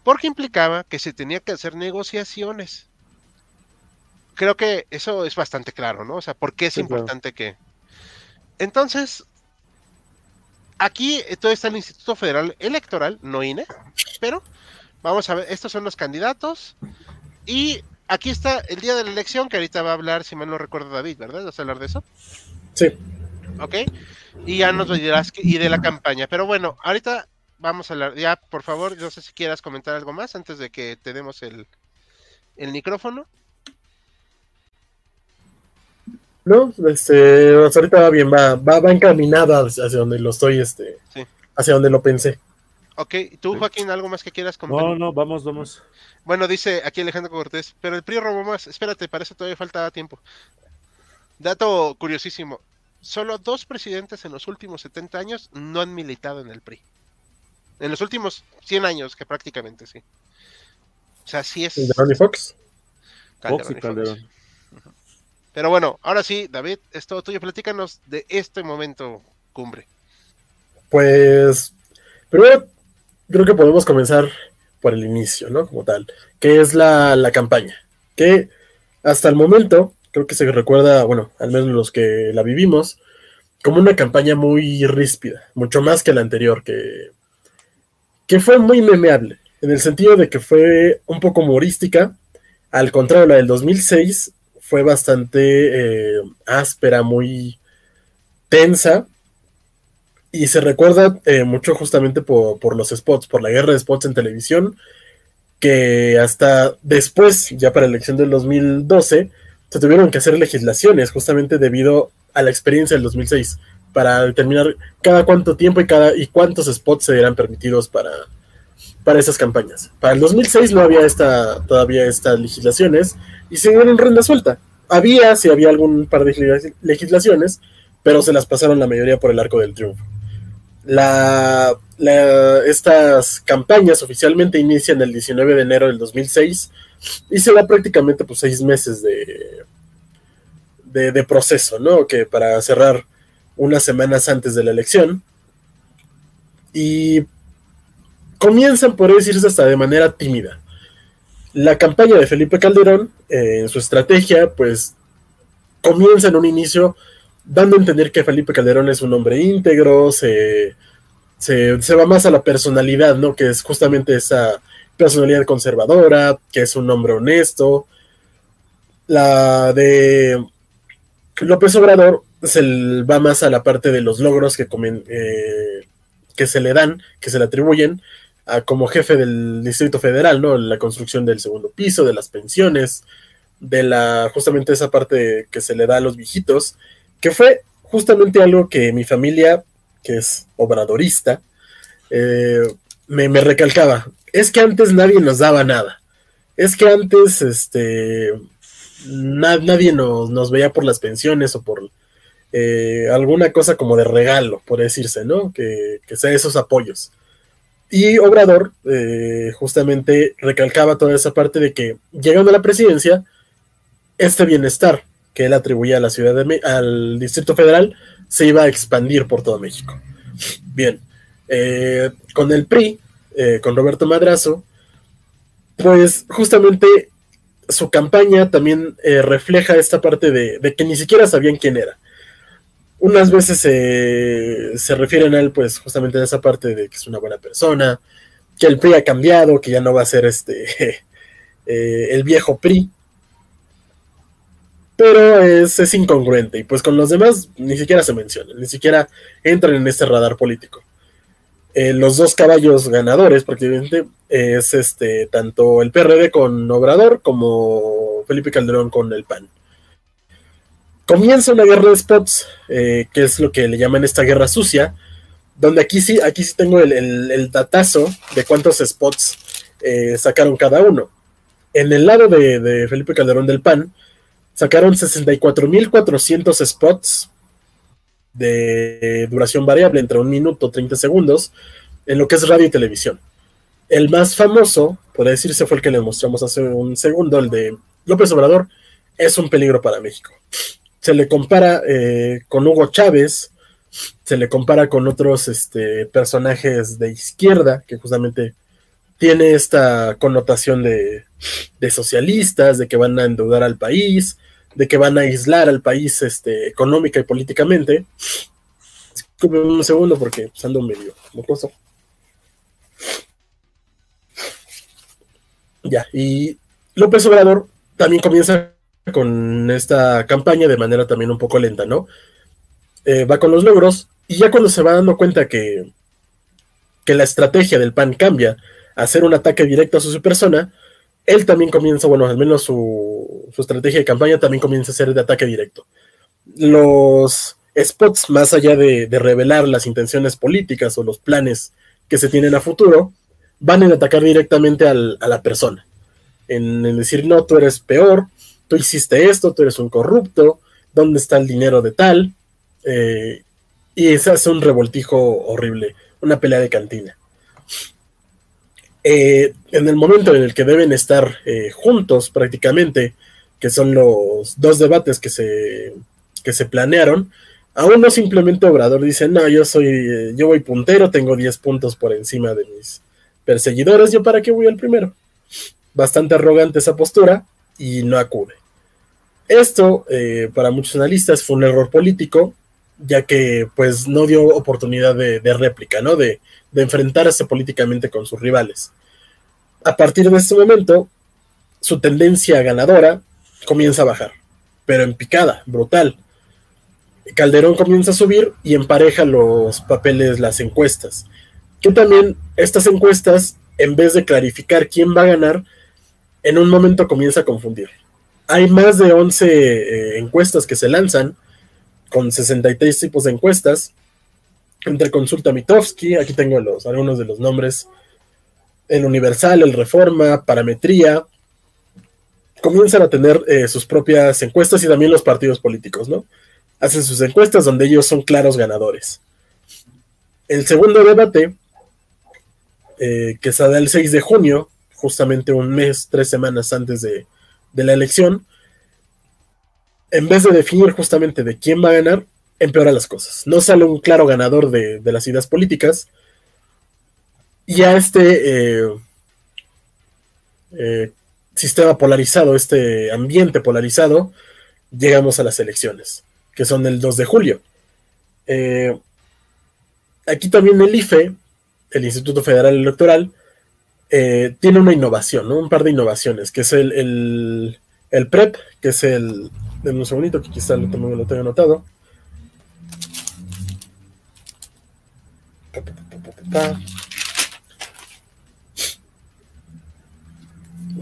Porque implicaba que se tenía que hacer negociaciones. Creo que eso es bastante claro, ¿no? O sea, ¿por qué es Sí, claro. importante que... Entonces, aquí eh, todo está el Instituto Federal Electoral, no INE, pero vamos a ver, estos son los candidatos. Y aquí está el día de la elección, que ahorita va a hablar, si mal no recuerdo, David, ¿verdad? ¿Vas a hablar de eso? Sí. ¿ok? Y ya nos dirás que, y de la campaña. Pero bueno, ahorita vamos a hablar. Ya, por favor, no sé si quieras comentar algo más antes de que te demos el, el micrófono. No, este, hasta ahorita va bien, va, va, va encaminada hacia donde lo estoy, este, Sí. hacia donde lo pensé. Ok, tú. Joaquín, algo más que quieras comentar. No, no, vamos, vamos. Bueno, dice aquí Alejandro Cortés, pero el PRI robó más. Espérate, para eso todavía falta tiempo. Dato curiosísimo. Solo dos presidentes en los últimos 70 años no han militado en el PRI. En los últimos 100 años, que prácticamente sí. O sea, sí es... Calderón y Fox. Fox y Fox. Calderón. Pero bueno, ahora sí, David, es todo tuyo. Platícanos de este momento cumbre. Pues, primero creo que podemos comenzar por el inicio, ¿no? Como tal, que es la, la campaña, que hasta el momento creo que se recuerda, bueno, al menos los que la vivimos, como una campaña muy ríspida, mucho más que la anterior, que, que fue muy memeable, en el sentido de que fue un poco humorística, al contrario, la del 2006 fue bastante eh, áspera, muy tensa, y se recuerda eh, mucho justamente por, los spots, por la guerra de spots en televisión, que hasta después, ya para la elección del 2012, se tuvieron que hacer legislaciones justamente debido a la experiencia del 2006 para determinar cada cuánto tiempo y cada y cuántos spots serían permitidos para, para esas campañas. Para el 2006 no había esta, todavía estas legislaciones y se dieron renda suelta. Había, si había algún par de legislaciones, pero se las pasaron la mayoría por el arco del triunfo. La, estas campañas oficialmente inician el 19 de enero del 2006 y se da prácticamente pues seis meses de, de, de proceso, ¿no? Que para cerrar unas semanas antes de la elección. Y comienzan, por decirse, hasta de manera tímida. La campaña de Felipe Calderón, eh, en su estrategia, pues comienza en un inicio dando a entender que Felipe Calderón es un hombre íntegro, se, se, se, va más a la personalidad, ¿no? Que es justamente esa personalidad conservadora, que es un hombre honesto. La de López Obrador se va más a la parte de los logros que, eh, que se le dan, que se le atribuyen a, como jefe del Distrito Federal, ¿no? La construcción del segundo piso, de las pensiones, de la justamente esa parte que se le da a los viejitos, que fue justamente algo que mi familia, que es obradorista, eh, me, recalcaba. Es que antes nadie nos daba nada. Es que antes este, nadie nos, nos, veía por las pensiones o por eh, alguna cosa como de regalo, por decirse, ¿no? Que, que sea esos apoyos. Y Obrador eh, justamente recalcaba toda esa parte de que llegando a la presidencia, este bienestar que él atribuía a la ciudad de al Distrito Federal se iba a expandir por todo México. Bien, eh, con el PRI, con Roberto Madrazo, pues justamente su campaña también refleja esta parte de, de, que ni siquiera sabían quién era unas veces se refieren a él, pues justamente en esa parte de que es una buena persona, que el PRI ha cambiado, que ya no va a ser este eh, el viejo PRI. Pero es, es, incongruente y pues con los demás ni siquiera se menciona, ni siquiera entran en este radar político. Eh, los dos caballos ganadores prácticamente es este tanto el PRD con Obrador como Felipe Calderón con el PAN comienza una guerra de spots, eh, que es lo que le llaman esta guerra sucia, donde aquí sí, aquí sí tengo el, datazo de cuántos spots eh, sacaron cada uno. En el lado de, Felipe Calderón del PAN, sacaron 64.400 spots de duración variable entre un minuto 30 segundos en lo que es radio y televisión. El más famoso, puede decirse, fue el que le mostramos hace un segundo, el de López Obrador, es un peligro para México se le compara eh, con Hugo Chávez, se le compara con otros este, personajes de izquierda, que justamente tiene esta connotación de, socialistas, de que van a endeudar al país, de que van a aislar al país este, económica y políticamente. un segundo porque pues, ando medio mocoso. Ya, y López Obrador también comienza con esta campaña de manera también un poco lenta, ¿no? Eh, va con los logros y ya cuando se va dando cuenta que, que la estrategia del PAN cambia hacer un ataque directo a su persona, él también comienza, bueno, al menos su, estrategia de campaña también comienza a ser de ataque directo. Los spots, más allá de, revelar las intenciones políticas o los planes que se tienen a futuro, van a atacar directamente a la persona. En, en, decir, no, tú eres peor, tú hiciste esto, tú eres un corrupto, ¿dónde está el dinero de tal? Eh, y se hace un revoltijo horrible, una pelea de cantina. Eh, en el momento en el que deben estar eh, juntos prácticamente, que son los dos debates que se, que se planearon, aún no simplemente Obrador dice, no, yo soy, yo voy puntero, tengo 10 puntos por encima de mis perseguidores, yo para qué voy al primero. Bastante arrogante esa postura, y no acude. Esto, eh, para muchos analistas, fue un error político, ya que pues no dio oportunidad de, réplica, ¿no? De, de, enfrentarse políticamente con sus rivales. A partir de este momento, su tendencia ganadora comienza a bajar, pero en picada, brutal. Calderón comienza a subir y empareja los papeles, las encuestas. Que también estas encuestas en vez de clarificar quién va a ganar, en un momento comienza a confundir. Hay más de 11 eh, encuestas que se lanzan, con 63 tipos de encuestas, entre Consulta Mitofsky, aquí tengo algunos de los nombres, el Universal, el Reforma, Parametría, comienzan a tener eh, sus propias encuestas y también los partidos políticos, ¿no? Hacen sus encuestas donde ellos son claros ganadores. El segundo debate, eh, que se da el 6 de junio, justamente un mes, tres semanas antes de, la elección, en vez de definir justamente de quién va a ganar, empeora las cosas. No sale un claro ganador de, las ideas políticas. Y a este eh, eh, sistema polarizado, este ambiente polarizado, llegamos a las elecciones, que son el 2 de julio. Eh, aquí también el IFE, el Instituto Federal Electoral, tiene una innovación, un par de innovaciones, que es el, el, PREP, que es el... de un segundito, que quizá lo, lo tengo anotado.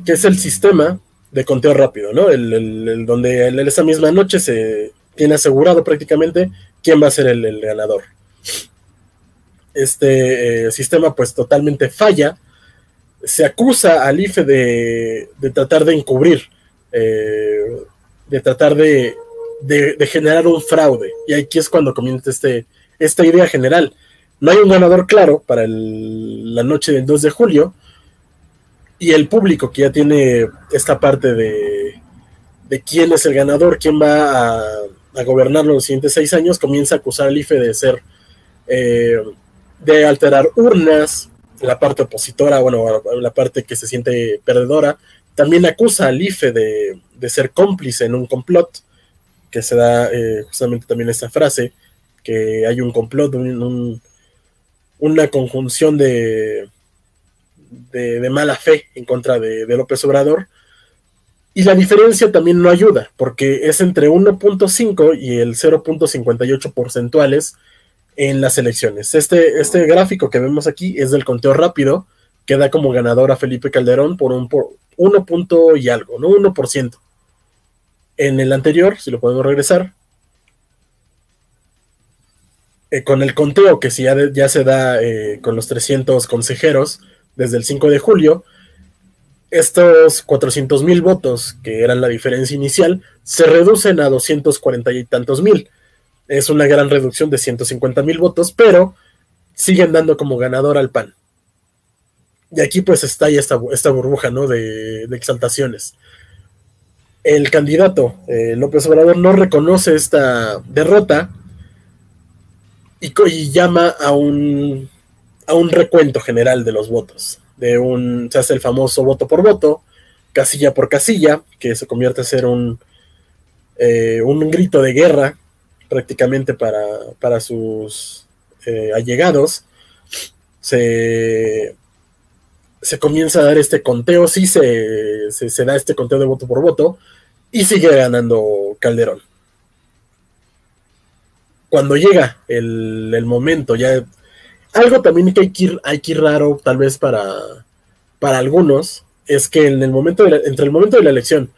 Que es el sistema de conteo rápido, ¿no? El, donde en esa misma noche se tiene asegurado prácticamente quién va a ser el, ganador. Este eh, sistema pues totalmente falla. Se acusa al IFE de, tratar de encubrir, eh, de tratar de, generar un fraude. Y aquí es cuando comienza este, esta idea general no hay un ganador claro para la noche del 2 de julio. Y el público que ya tiene esta parte de, quién es el ganador, quién va a, gobernar los siguientes seis años, comienza a acusar al IFE de ser, eh, de alterar urnas, la parte opositora, bueno, la parte que se siente perdedora, también acusa al IFE de, ser cómplice en un complot, que se da eh, justamente también esta frase, que hay un complot, un, una conjunción de, de, mala fe en contra de, López Obrador. Y la diferencia también no ayuda, porque es entre 1.5 y el 0.58 porcentuales en las elecciones. Este, este gráfico que vemos aquí es del conteo rápido, que da como ganador a Felipe Calderón por un por 1 punto y algo, ¿no? 1%. En el anterior, si lo podemos regresar, eh, con el conteo que si ya, se da eh, con los 300 consejeros desde el 5 de julio, estos 400 mil votos, que eran la diferencia inicial, se reducen a 240 y tantos mil. Es una gran reducción de 150 mil votos, pero siguen dando como ganador al PAN. Y aquí pues está esta, esta burbuja ¿no? de, exaltaciones. El candidato eh, López Obrador no reconoce esta derrota y, llama a un, a un recuento general de los votos. De un, se hace el famoso voto por voto, casilla por casilla, que se convierte a ser un, eh, un grito de guerra prácticamente para, sus eh, allegados. Se, se comienza a dar este conteo, sí se, se, da este conteo de voto por voto, y sigue ganando Calderón cuando llega el, momento, ya algo también que hay que ir, hay que ir raro, tal vez para, para algunos, es que en el momento de entre el momento de la elección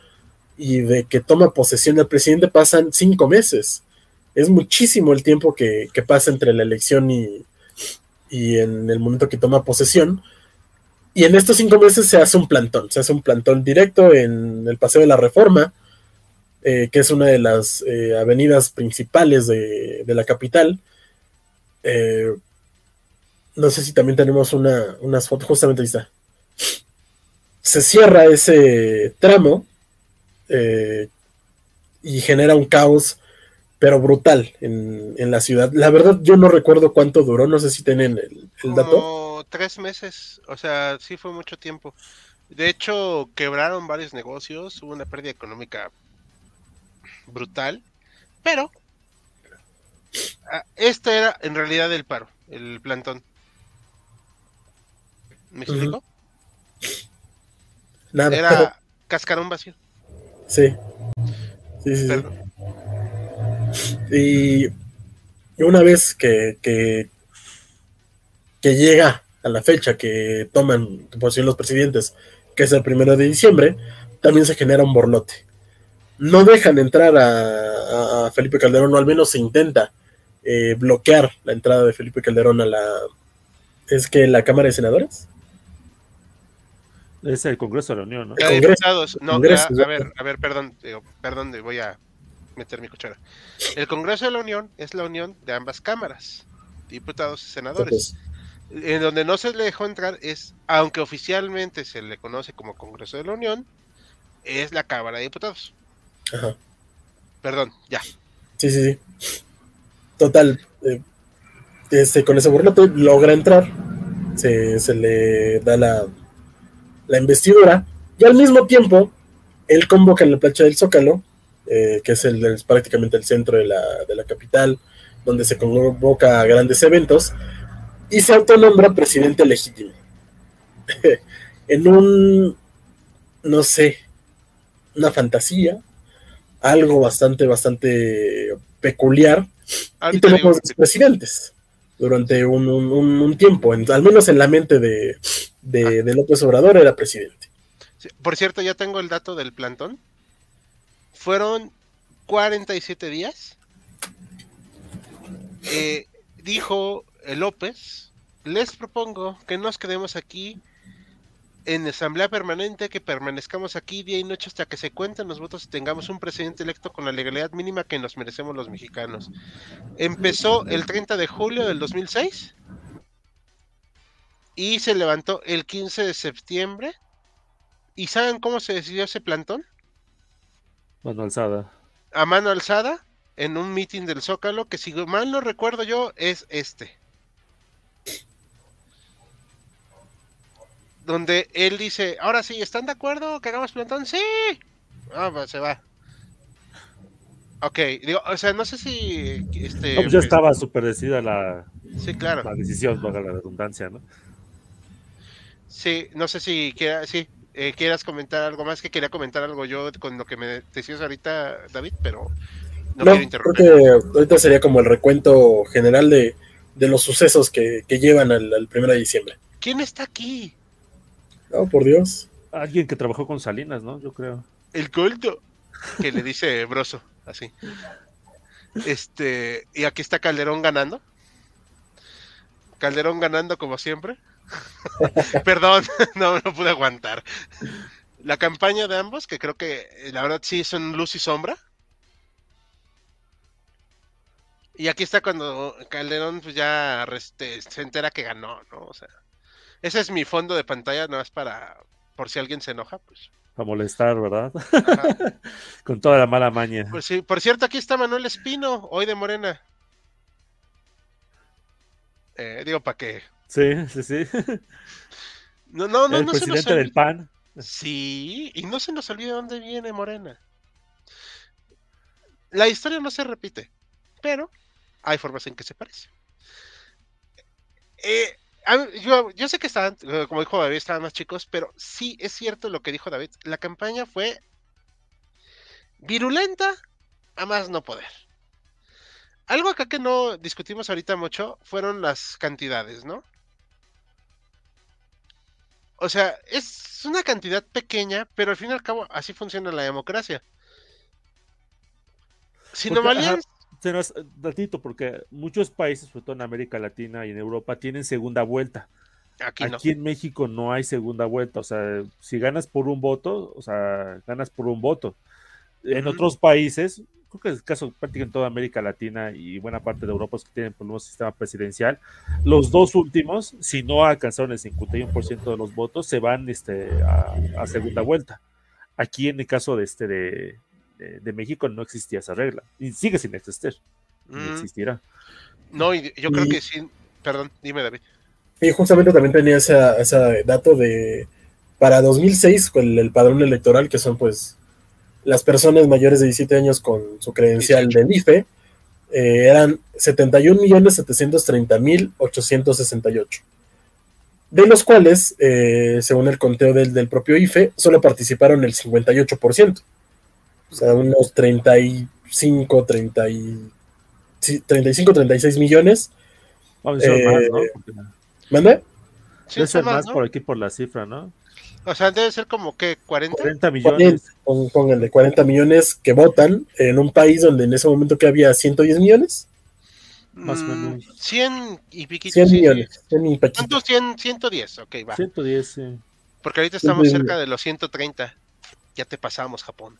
y de que toma posesión el presidente pasan cinco meses. Es muchísimo el tiempo que, pasa entre la elección y, y, en el momento que toma posesión. Y en estos cinco meses se hace un plantón, se hace un plantón directo en el Paseo de la Reforma, eh, que es una de las eh, avenidas principales de, la capital. Eh, no sé si también tenemos una, unas fotos, justamente ahí está. Se cierra ese tramo y genera un caos, pero brutal en, la ciudad. La verdad, yo no recuerdo cuánto duró, no sé si tienen el, el dato. Tres meses, o sea, sí fue mucho tiempo. De hecho, quebraron varios negocios, hubo una pérdida económica brutal, pero este era en realidad el paro, el plantón. ¿Me explico? Nada. Era cascarón vacío. Sí. Sí, sí, Y una vez que, que, que llega a la fecha que toman posesión los presidentes, que es el primero de diciembre, también se genera un borlote. No dejan entrar a, a Felipe Calderón, o al menos se intenta eh, bloquear la entrada de Felipe Calderón a la... ¿Es que la Cámara de Senadores? Es el Congreso de la Unión, ¿no? La de diputados, no, Congreso, la- a ver, a ver, perdón, digo, perdón, voy a meter mi cuchara. El Congreso de la Unión es la unión de ambas cámaras, diputados y senadores. Entonces, En donde no se le dejó entrar es, aunque oficialmente se le conoce como Congreso de la Unión, es la Cámara de Diputados. ajá. Perdón, ya. Sí, sí, sí. Total, eh, este, con ese borlote logra entrar, se, se le da la, la investidura y al mismo tiempo él convoca en la plancha del Zócalo, eh, que es, el, es prácticamente el centro de la, de la capital, donde se convoca a grandes eventos, y se autonombra presidente legítimo. en un, no sé, una fantasía, algo bastante, bastante peculiar, y Ahorita digo, tenemos presidentes durante un, un- tiempo, en- al menos en la mente de, de, de López Obrador era presidente. sí, por cierto, ya tengo el dato del plantón. Fueron 47 días. Eh, dijo López, les propongo que nos quedemos aquí en asamblea permanente, que permanezcamos aquí día y noche hasta que se cuenten los votos y tengamos un presidente electo con la legalidad mínima que nos merecemos los mexicanos. Empezó el 30 de julio del 2006 y se levantó el 15 de septiembre. ¿Y saben cómo se decidió ese plantón? Mano alzada. A mano alzada en un meeting del Zócalo que si mal no recuerdo yo es este. Donde él dice, ahora sí, ¿están de acuerdo que hagamos plantón? Sí. Ah, pues se va. Ok, digo, o sea, no sé si... Este, No, pues ya estaba súper decidida la, Sí, claro. la decisión, valga la redundancia, ¿no? Sí, no sé si quiera, sí, eh, quieras comentar algo más, que quería comentar algo yo con lo que me decías ahorita, David, pero no, No, quiero creo interrumpir. que ahorita sería como el recuento general de, de los sucesos que, que llevan al, al 1 de diciembre. ¿Quién está aquí? No, por Dios. Alguien que trabajó con Salinas, ¿no? Yo creo. El Goldo. Que le dice Broso, así. Este, y aquí está Calderón ganando. Calderón ganando como siempre. Perdón, no, no pude aguantar. La campaña de ambos, que creo que la verdad sí son luz y sombra. Y aquí está cuando Calderón pues ya este, se entera que ganó, ¿no? O sea, ese es mi fondo de pantalla, no es para, por si alguien se enoja, pues. Para molestar, ¿verdad? con toda la mala maña. Pues sí, por cierto, aquí está Manuel Espino, hoy de Morena. Eh, digo, ¿para qué? Sí, sí, sí. No, no, no, el no se nos presidente del. PAN. Sí, y no se nos olvide dónde viene Morena. La historia no se repite, pero hay formas en que se parece. Eh, yo, yo sé que estaban, eh, como dijo David, estaban más chicos, pero sí es cierto lo que dijo David. La campaña fue virulenta a más no poder. Algo acá que no discutimos ahorita mucho fueron las cantidades, ¿no? O sea, es una cantidad pequeña, pero al fin y al cabo así funciona la democracia. Si no valían, pero es, eh, ratito, porque muchos países, sobre todo en América Latina y en Europa, tienen segunda vuelta. aquí no. Aquí en México no hay segunda vuelta. O sea, si ganas por un voto, o sea, ganas por un voto. En otros países, creo que es el caso prácticamente en toda América Latina y buena parte de Europa que tienen por un sistema presidencial, los dos últimos, si no alcanzaron el 51% de los votos, se van este, a, a segunda vuelta. Aquí en el caso de, este, de, de- de México no existía esa regla y sigue sin existir, ni Mm, existirá. no, y yo creo Y- que sí. Perdón, dime David. Y justamente también tenía ese ese dato de para 2006 con el, el padrón electoral, que son pues las personas mayores de 17 años con su credencial 18. del IFE, eh, eran 71.730.868. De los cuales, eh, según el conteo del, del propio IFE, solo participaron el 58%. O sea, unos 35, 30 y, sí, 35, 36 millones. Vamos a decir más, Eh, ¿no? Porque ¿Manda? Sí, Debe ser más más, ¿no? por aquí por la cifra, ¿no? O sea, debe ser como que 40. 40 Ponen, millones. pónganle 40 millones que votan en un país donde en ese momento que había 110 millones, Más o Mm, menos. 100 y piquitos. 100 sí. millones, 100 y. ¿Cuántos? 100, 110, ok, va. 110, sí. Porque ahorita estamos 110. cerca de los 130. Ya te pasamos, Japón.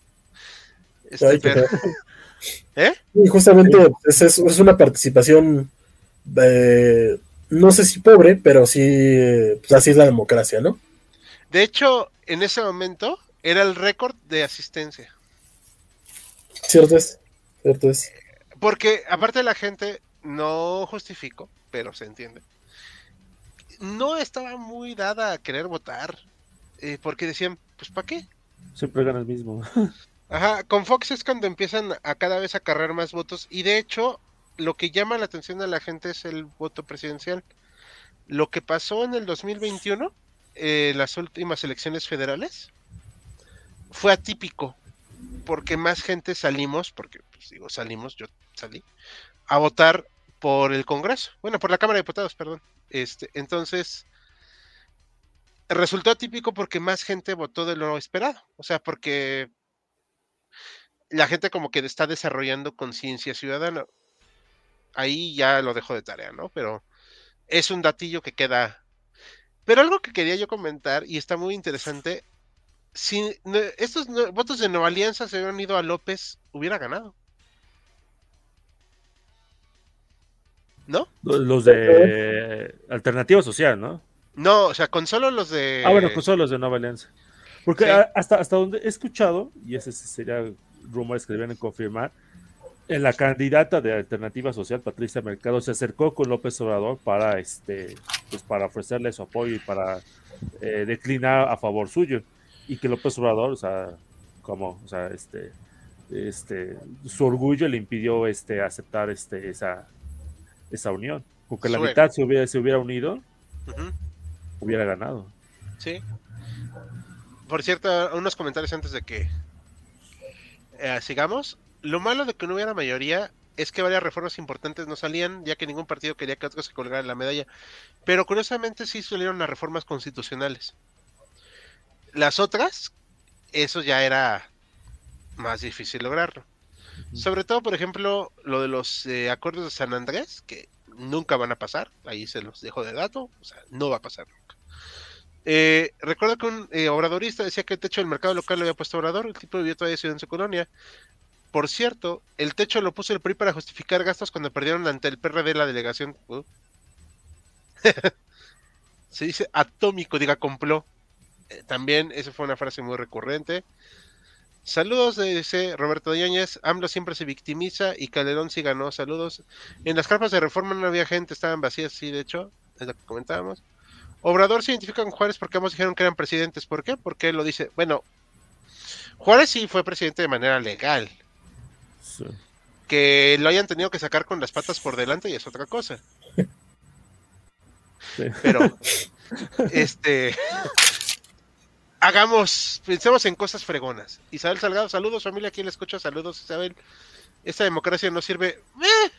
Este, Ay, qué pero- feo. ¿Eh? Y justamente es, es- es una participación, eh, no sé si pobre, pero sí, pues así es la democracia, ¿no? De hecho, en ese momento era el récord de asistencia. Cierto es, cierto es. Porque aparte la gente, no justifico, pero se entiende. No estaba muy dada a querer votar. eh, porque decían, pues ¿para qué? Siempre gana el mismo. Ajá, con Fox es cuando empiezan a cada vez a cargar más votos. Y de hecho, lo que llama la atención de la gente es el voto presidencial. Lo que pasó en el 2021, eh, las últimas elecciones federales, fue atípico. Porque más gente salimos, porque pues, digo salimos, yo salí, a votar por el Congreso. Bueno, por la Cámara de Diputados, perdón. Este, entonces, resultó atípico porque más gente votó de lo esperado. O sea, porque la gente como que está desarrollando conciencia ciudadana. Ahí ya lo dejo de tarea, ¿no? Pero es un datillo que queda. Pero algo que quería yo comentar y está muy interesante, si no- estos no- votos de Nueva Alianza se hubieran ido a López, hubiera ganado. ¿No? Los de Alternativa Social, ¿no? No, o sea, con solo los de... Ah, bueno, con solo los de Nueva Alianza. Porque Sí. hasta, hasta donde he escuchado, y ese sería rumores que deben confirmar, en la candidata de Alternativa Social, Patricia Mercado, se acercó con López Obrador para este, pues para ofrecerle su apoyo y para eh, declinar a favor suyo. Y que López Obrador, o sea, como, o sea, este, este, su orgullo le impidió este, aceptar este, esa, esa unión. Porque la mitad se hubiera, se hubiera unido, hubiera ganado. sí. Por cierto, unos comentarios antes de que eh, sigamos. Lo malo de que no hubiera mayoría es que varias reformas importantes no salían, ya que ningún partido quería que otro se colgara la medalla. Pero curiosamente sí salieron las reformas constitucionales. Las otras, eso ya era más difícil lograrlo. Sobre todo, por ejemplo, lo de los eh, acuerdos de San Andrés, que nunca van a pasar, ahí se los dejo de dato, o sea, no va a pasar nunca. Eh, recuerdo que un eh, obradorista decía que el techo del mercado local lo había puesto Obrador, el tipo vivió todavía en su colonia. Por cierto, el techo lo puso el PRI para justificar gastos cuando perdieron ante el PRD la delegación. Uh. Se dice atómico, diga compló. Eh, también, esa fue una frase muy recurrente. Saludos, dice Roberto Yáñez. AMLO siempre se victimiza y Calderón sí ganó. Saludos. En las carpas de reforma no había gente, estaban vacías, sí, de hecho, es lo que comentábamos. Obrador se identifica con Juárez porque ambos dijeron que eran presidentes. ¿Por qué? Porque él lo dice. Bueno, Juárez sí fue presidente de manera legal. Sí. Que lo hayan tenido que sacar con las patas por delante y es otra cosa. Sí. Pero, este. Hagamos, pensemos en cosas fregonas. Isabel Salgado, saludos, familia, aquí le escucha, saludos, Isabel. Esta democracia no sirve. ¡Eh!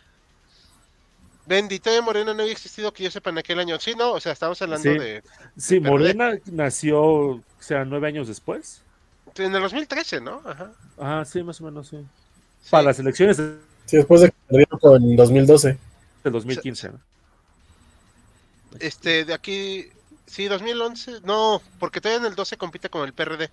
Bendita de Morena no había existido que yo sepa en aquel año. Sí, no, o sea, estamos hablando Sí. de. Sí. Morena nació, o sea, nueve años después. En el 2013, ¿no? Ajá. Ah, sí, más o menos, sí. Sí. Para las elecciones de- Sí, después de que perdieron con 2012. del 2015. ¿no? Este, de aquí. Sí, 2011. No, porque todavía en el 12 compite con el PRD.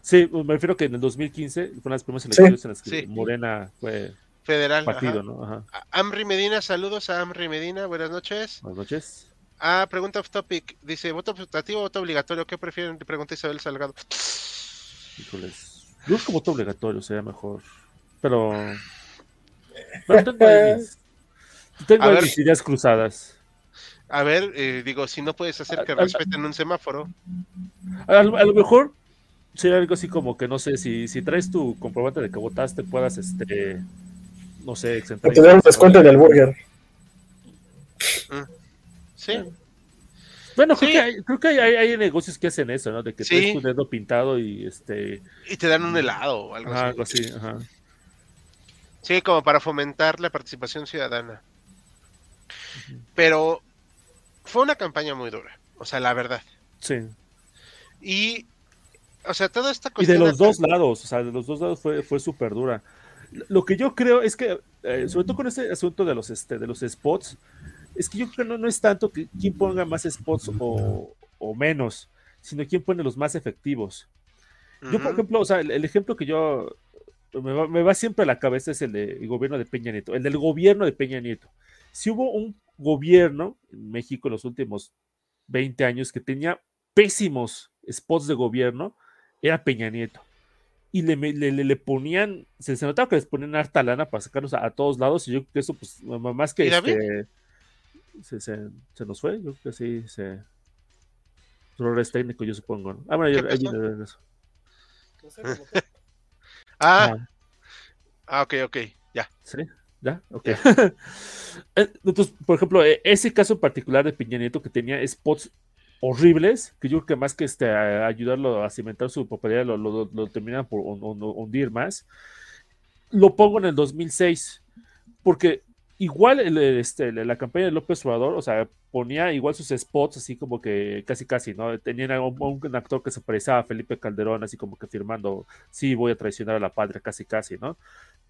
Sí, me refiero que en el 2015 fueron las primeras elecciones en las que Sí. Morena fue Federal. partido, ajá. ¿no? Ajá. Amri Medina, saludos a Amri Medina, buenas noches. Buenas noches. Ah, pregunta off topic. Dice, ¿voto optativo o voto obligatorio? ¿Qué prefieren? Pregunta Isabel Salgado. Híjoles. Yo creo que voto obligatorio sería mejor. Pero. Pero tengo mis, tengo mis ideas cruzadas. A ver, eh, digo, si no puedes hacer que A- a- respeten un semáforo. A, lo a lo mejor sería algo así como que no sé, si, si traes tu comprobante de que votaste, puedas, este. No sé, exentar. te dan un descuento en el burger. Sí, Bueno, creo Sí. que, hay, creo que hay, negocios que hacen eso, ¿no? De que Sí. traes tu dedo pintado y este. y te dan un helado o algo Ajá, así. algo así, ajá. Sí, como para fomentar la participación ciudadana. Pero fue una campaña muy dura. O sea, la verdad. Sí. Y, o sea, toda esta Y cuestión. de los dos lados, o sea, de los dos lados fue, fue súper dura. Lo que yo creo es que, eh, sobre todo con ese asunto de los, este, de los spots, es que yo creo que no, no es tanto que quién ponga más spots o, o menos, sino quién pone los más efectivos. Yo, por ejemplo, o sea, el, el ejemplo que yo me va, me va siempre a la cabeza es el del gobierno de Peña Nieto, el del gobierno de Peña Nieto. Si hubo un gobierno en México en los últimos 20 años que tenía pésimos spots de gobierno, era Peña Nieto. Y le, le, le- le ponían, se, se notaba que les ponían harta lana para sacarlos a, a todos lados, y yo creo que eso, pues, más que este, se, se- se nos fue, yo creo que sí, se. Errores técnicos, yo supongo. ¿no? Ah, bueno, ¿Qué ya- ahí de regreso. Ah, Ah, ah, ok, ok, ya. ¿Sí? ¿Ya? Ok. Eh, Entonces, por ejemplo, eh, ese caso en particular de Peña Nieto que tenía spots horribles, que yo creo que más que este, ayudarlo a cimentar su popularidad, lo, lo, terminan por hun- hun- hundir más. Lo pongo en el 2006, porque igual este, la campaña de López Obrador, o sea, ponía igual sus spots así como que casi casi, ¿no? Tenían un actor que se parecía a Felipe Calderón, así como que firmando, sí, voy a traicionar a la patria, casi casi, ¿no?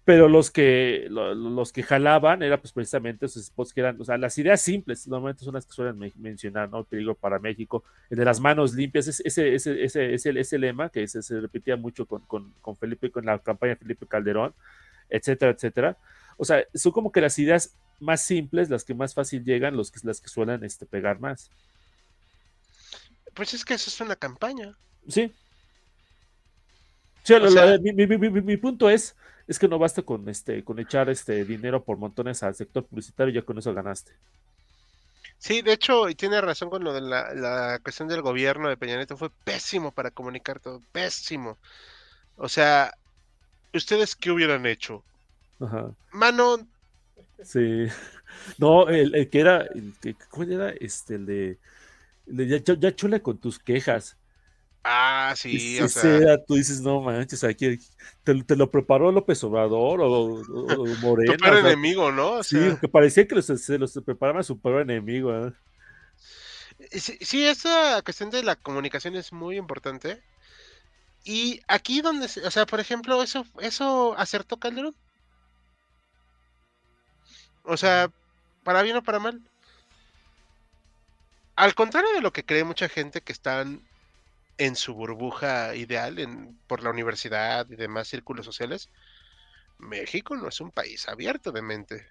Pero los que lo- los que jalaban era pues precisamente esos spots que eran, o sea, las ideas simples, normalmente son las que suelen me- mencionar, ¿no? El peligro para México, el de las manos limpias, ese, ese, ese, ese, ese, ese lema que se, se repetía mucho con, con, con Felipe, con la campaña de Felipe Calderón, etcétera, etcétera. O sea, son como que las ideas más simples, las que más fácil llegan, los que, las que suelen este, pegar más. Pues es que eso es una campaña. Sí. Sí, O sea- mi- mi- mi- mi punto es, es que no basta con este, con echar este dinero por montones al sector publicitario, ya con eso ganaste. Sí, de hecho, y tiene razón con lo de la, la cuestión del gobierno de Peña Nieto, fue pésimo para comunicar todo, pésimo. O sea, ¿ustedes qué hubieran hecho? Ajá. Mano, Sí. No, el, el que era, el que, ¿cuál era? Este, el de, el de ya, ya- ya chula con tus quejas. Ah, sí, o sea, era, tú dices, no manches, ¿quién- te, te lo preparó López Obrador o, o- o Morena. tu peor o sea, enemigo, ¿no? O sí, porque parecía que los, se los preparaba a su peor enemigo. ¿eh? sí, sí, esa cuestión de la comunicación es muy importante. Y aquí donde, o sea, por ejemplo, eso, eso acertó Calderón. O sea, para bien o para mal. Al contrario de lo que cree mucha gente que están en su burbuja ideal en, por la universidad y demás círculos sociales, México no es un país abierto de mente.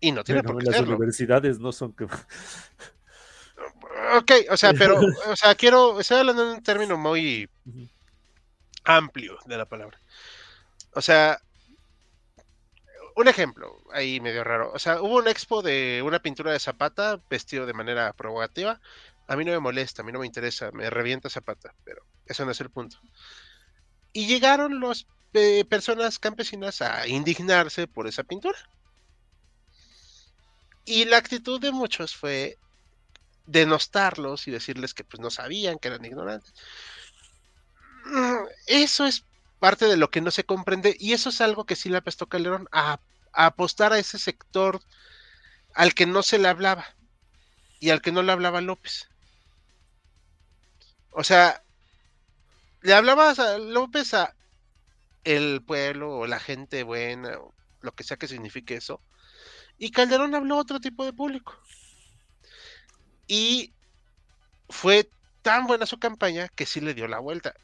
Y no tiene Bueno, por qué las serlo. universidades no son que... Ok, o sea, pero, o sea, quiero, estoy hablando en un término muy amplio de la palabra. O sea, un ejemplo ahí medio raro. O sea, hubo un expo de una pintura de Zapata vestido de manera provocativa. A mí no me molesta, a mí no me interesa, me revienta Zapata, pero eso no es el punto. Y llegaron las personas campesinas a indignarse por esa pintura. Y la actitud de muchos fue denostarlos y decirles que pues no sabían, que eran ignorantes. Mm, Eso es parte de lo que no se comprende y eso es algo que sí le apestó Calderón a apostar a ese sector al que no se le hablaba y al que no le hablaba López. O sea, le hablabas a López a el pueblo o la gente buena o lo que sea que signifique eso. Y Calderón habló a otro tipo de público. Y fue tan buena su campaña que sí le dio la vuelta.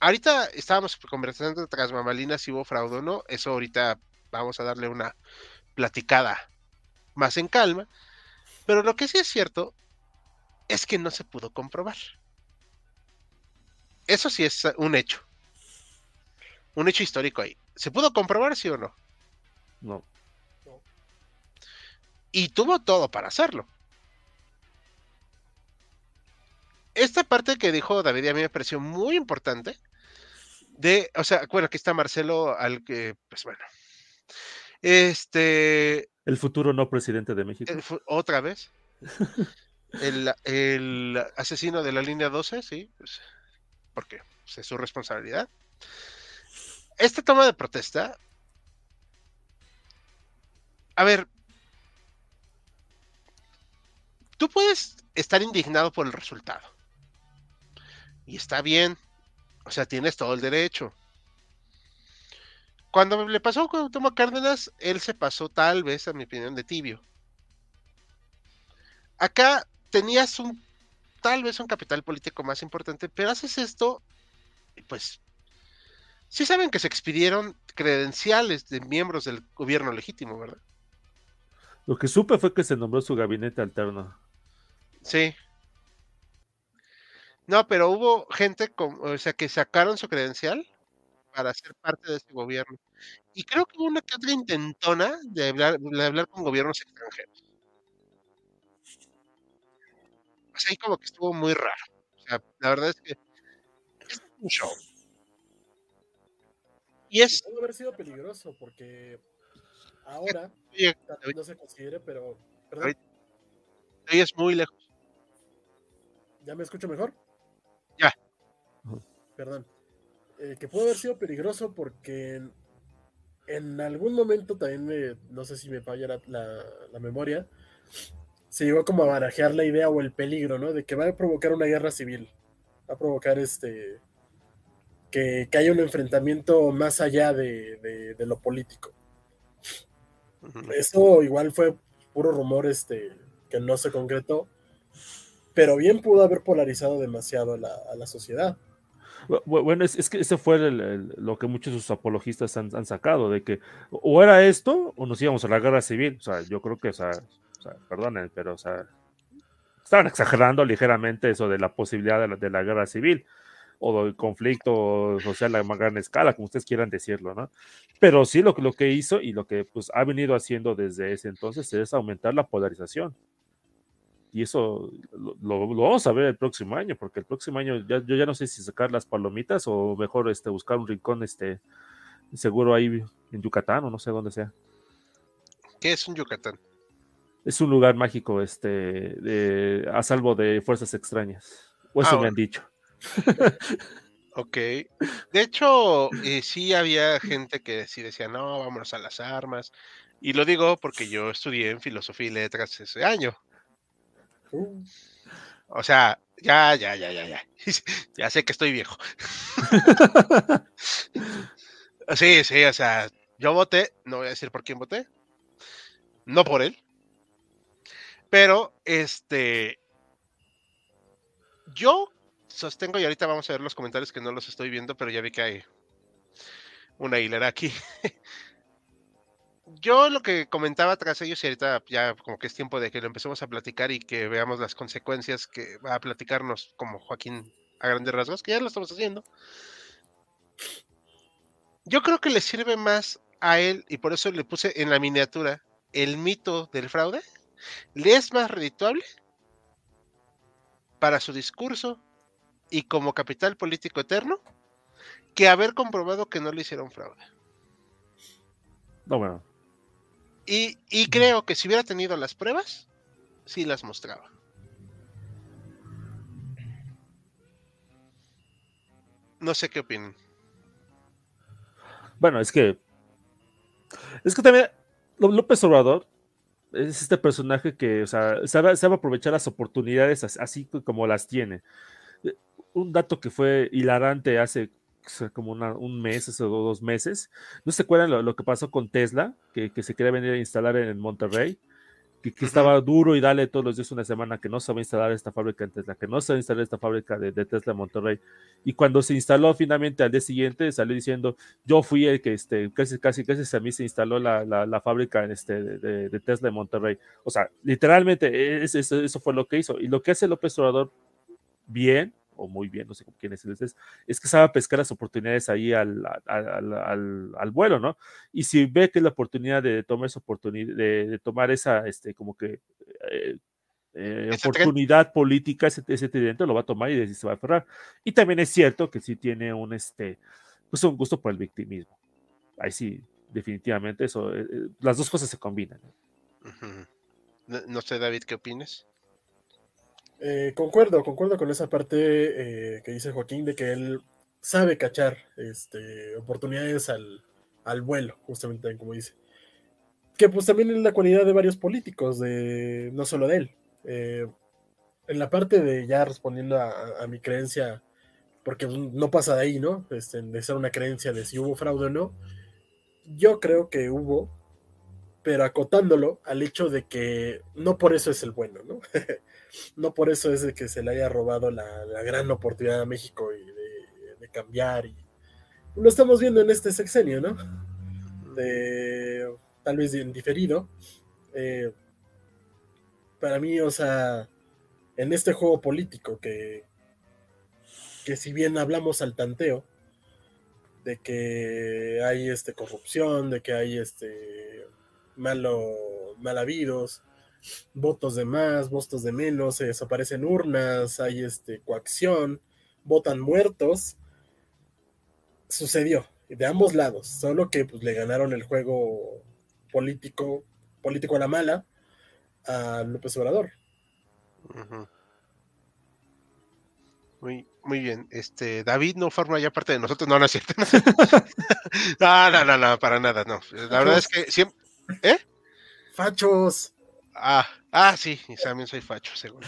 Ahorita estábamos conversando tras mamalinas si hubo fraude o no. Eso ahorita vamos a darle una platicada más en calma. Pero lo que sí es cierto es que no se pudo comprobar. Eso sí es un hecho. Un hecho histórico ahí. ¿Se pudo comprobar, sí o no? No. Y tuvo todo para hacerlo. Esta parte que dijo David y a mí me pareció muy importante. De, o sea, bueno, aquí está Marcelo, al que, pues bueno. Este, El futuro no presidente de México. otra vez. El, el asesino de la línea 12, sí, pues, porque pues, es su responsabilidad. Esta toma de protesta. A ver. tú puedes estar indignado por el resultado. Y está bien. O sea, tienes todo el derecho. Cuando le pasó con Tomo Cárdenas, él se pasó tal vez, a mi opinión, de tibio. Acá tenías un tal vez un capital político más importante, pero haces esto y pues sí saben que se expidieron credenciales de miembros del gobierno legítimo, ¿verdad? Lo que supe fue que se nombró su gabinete alterno. Sí. No, pero hubo gente con, o sea, que sacaron su credencial para ser parte de ese gobierno. Y creo que hubo una que otra intentona de hablar, de hablar con gobiernos extranjeros. Sea, ahí como que estuvo muy raro. O sea, la verdad es que es un show. Y es. Puede haber sido peligroso porque ahora Oye, tal vez David, no se considere, pero. perdón, ahí es muy lejos. ¿Ya me escucho mejor? Ya. Perdón. Eh, que puede haber sido peligroso porque en, en algún momento también me, no sé si me falla la, la- la memoria, se llegó como a barajear la idea o el peligro, ¿no? De que va a provocar una guerra civil. Va a provocar este. Que, que haya un enfrentamiento más allá de, de- de lo político. Eso igual fue puro rumor este, que no se concretó, pero bien pudo haber polarizado demasiado a la, a la sociedad. Bu- Bueno, es, es que ese fue el- el- lo que muchos de sus apologistas han, han sacado, de que o era esto o nos íbamos a la guerra civil. O sea, yo creo que, o sea, sea, perdonen, pero, o sea, estaban exagerando ligeramente eso de la posibilidad de la, de la guerra civil o del conflicto social a gran escala, como ustedes quieran decirlo, ¿no? Pero sí lo, que- lo que hizo y lo que pues ha venido haciendo desde ese entonces es aumentar la polarización. Y eso lo- lo vamos a ver el próximo año, porque el próximo año ya, yo ya no sé si sacar las palomitas o mejor este, buscar un rincón este, seguro ahí en Yucatán o no sé dónde sea. ¿Qué es un Yucatán? Es un lugar mágico este, de- a salvo de fuerzas extrañas. O eso Ah, me han dicho. Ok. De hecho, eh, sí había gente que sí decía, no, vámonos a las armas. Y lo digo porque yo estudié en filosofía y letras ese año. O sea, ya, ya, ya, ya, ya. Ya sé que estoy viejo. Sí, sí, o sea, yo voté, no voy a decir por quién voté. No por él. Pero, este. Yo sostengo, y ahorita vamos a ver los comentarios que no los estoy viendo, pero ya vi que hay una hilera aquí. Yo lo que comentaba tras ellos, y ahorita ya como que es tiempo de que lo empecemos a platicar y que veamos las consecuencias que va a platicarnos como Joaquín a grandes rasgos, que ya lo estamos haciendo. Yo creo que le sirve más a él, y por eso le puse en la miniatura el mito del fraude, le es más redituable para su discurso y como capital político eterno que haber comprobado que no le hicieron fraude. No, bueno. Y, y creo que si hubiera tenido las pruebas, sí las mostraba. No sé qué opinan. Bueno, es que. Es que también Ló- López Obrador es este personaje que, o sea, sabe, sabe aprovechar las oportunidades as- así co- como las tiene. Eh, Un dato que fue hilarante hace o como un mes, do- dos meses. ¿No se acuerdan lo, lo que pasó con Tesla? Que, que se quería venir a instalar en Monterrey. Que, que estaba duro y dale todos los días una semana que no se va a instalar esta fábrica en Tesla, que no se va a instalar esta fábrica de, de Tesla en Monterrey. Y cuando se instaló finalmente al día siguiente, salió diciendo, yo fui el que este, casi, casi, casi a mí se instaló la, la, la fábrica en este, de, de- de Tesla en Monterrey. O sea, literalmente es- es- eso fue lo que hizo. Y lo que hace López Obrador bien, o muy bien, no sé con quién es, es, es que sabe pescar las oportunidades ahí al, al, al, al- vuelo, ¿no? Y si ve que es la oportunidad de tomar esa oportunidad, de, de tomar esa, este, como que... eh, eh, oportunidad política, ese, ese tridente lo va a tomar y se va a aferrar. Y también es cierto que sí tiene un, este, pues un gusto por el victimismo. Ahí sí, definitivamente eso, eh, eh, las dos cosas se combinan. Ujú. No, no sé, David, ¿qué opinas? Eh, concuerdo, concuerdo con esa parte eh, que dice Joaquín de que él sabe cachar este, oportunidades al, al vuelo, justamente como dice. Que pues también es la cualidad de varios políticos, de, no solo de él. Eh, en la parte de ya respondiendo a, a mi creencia, porque no pasa de ahí, ¿no? Este, de ser una creencia de si hubo fraude o no. Yo creo que hubo, pero acotándolo al hecho de que no por eso es el bueno, ¿no? no por eso es de que se le haya robado la, gran oportunidad a México de, cambiar. Lo estamos viendo en este sexenio, ¿no? De, tal vez en diferido. Eh, para mí, o sea, en este juego político que, que si bien hablamos al tanteo, de que hay este corrupción, de que hay este malo mal habidos, votos de más, votos de menos, se desaparecen urnas, hay este coacción, votan muertos. Sucedió de ambos lados, solo que pues, le ganaron el juego político, político a la mala a López Obrador. Uh -huh. Muy, muy bien. Este, David no forma ya parte de nosotros. No, no es cierto. no, no, no, no, para nada, no. La verdad es que siempre. ¿Eh? Fachos. Ah, ah, sí, también soy facho, seguro.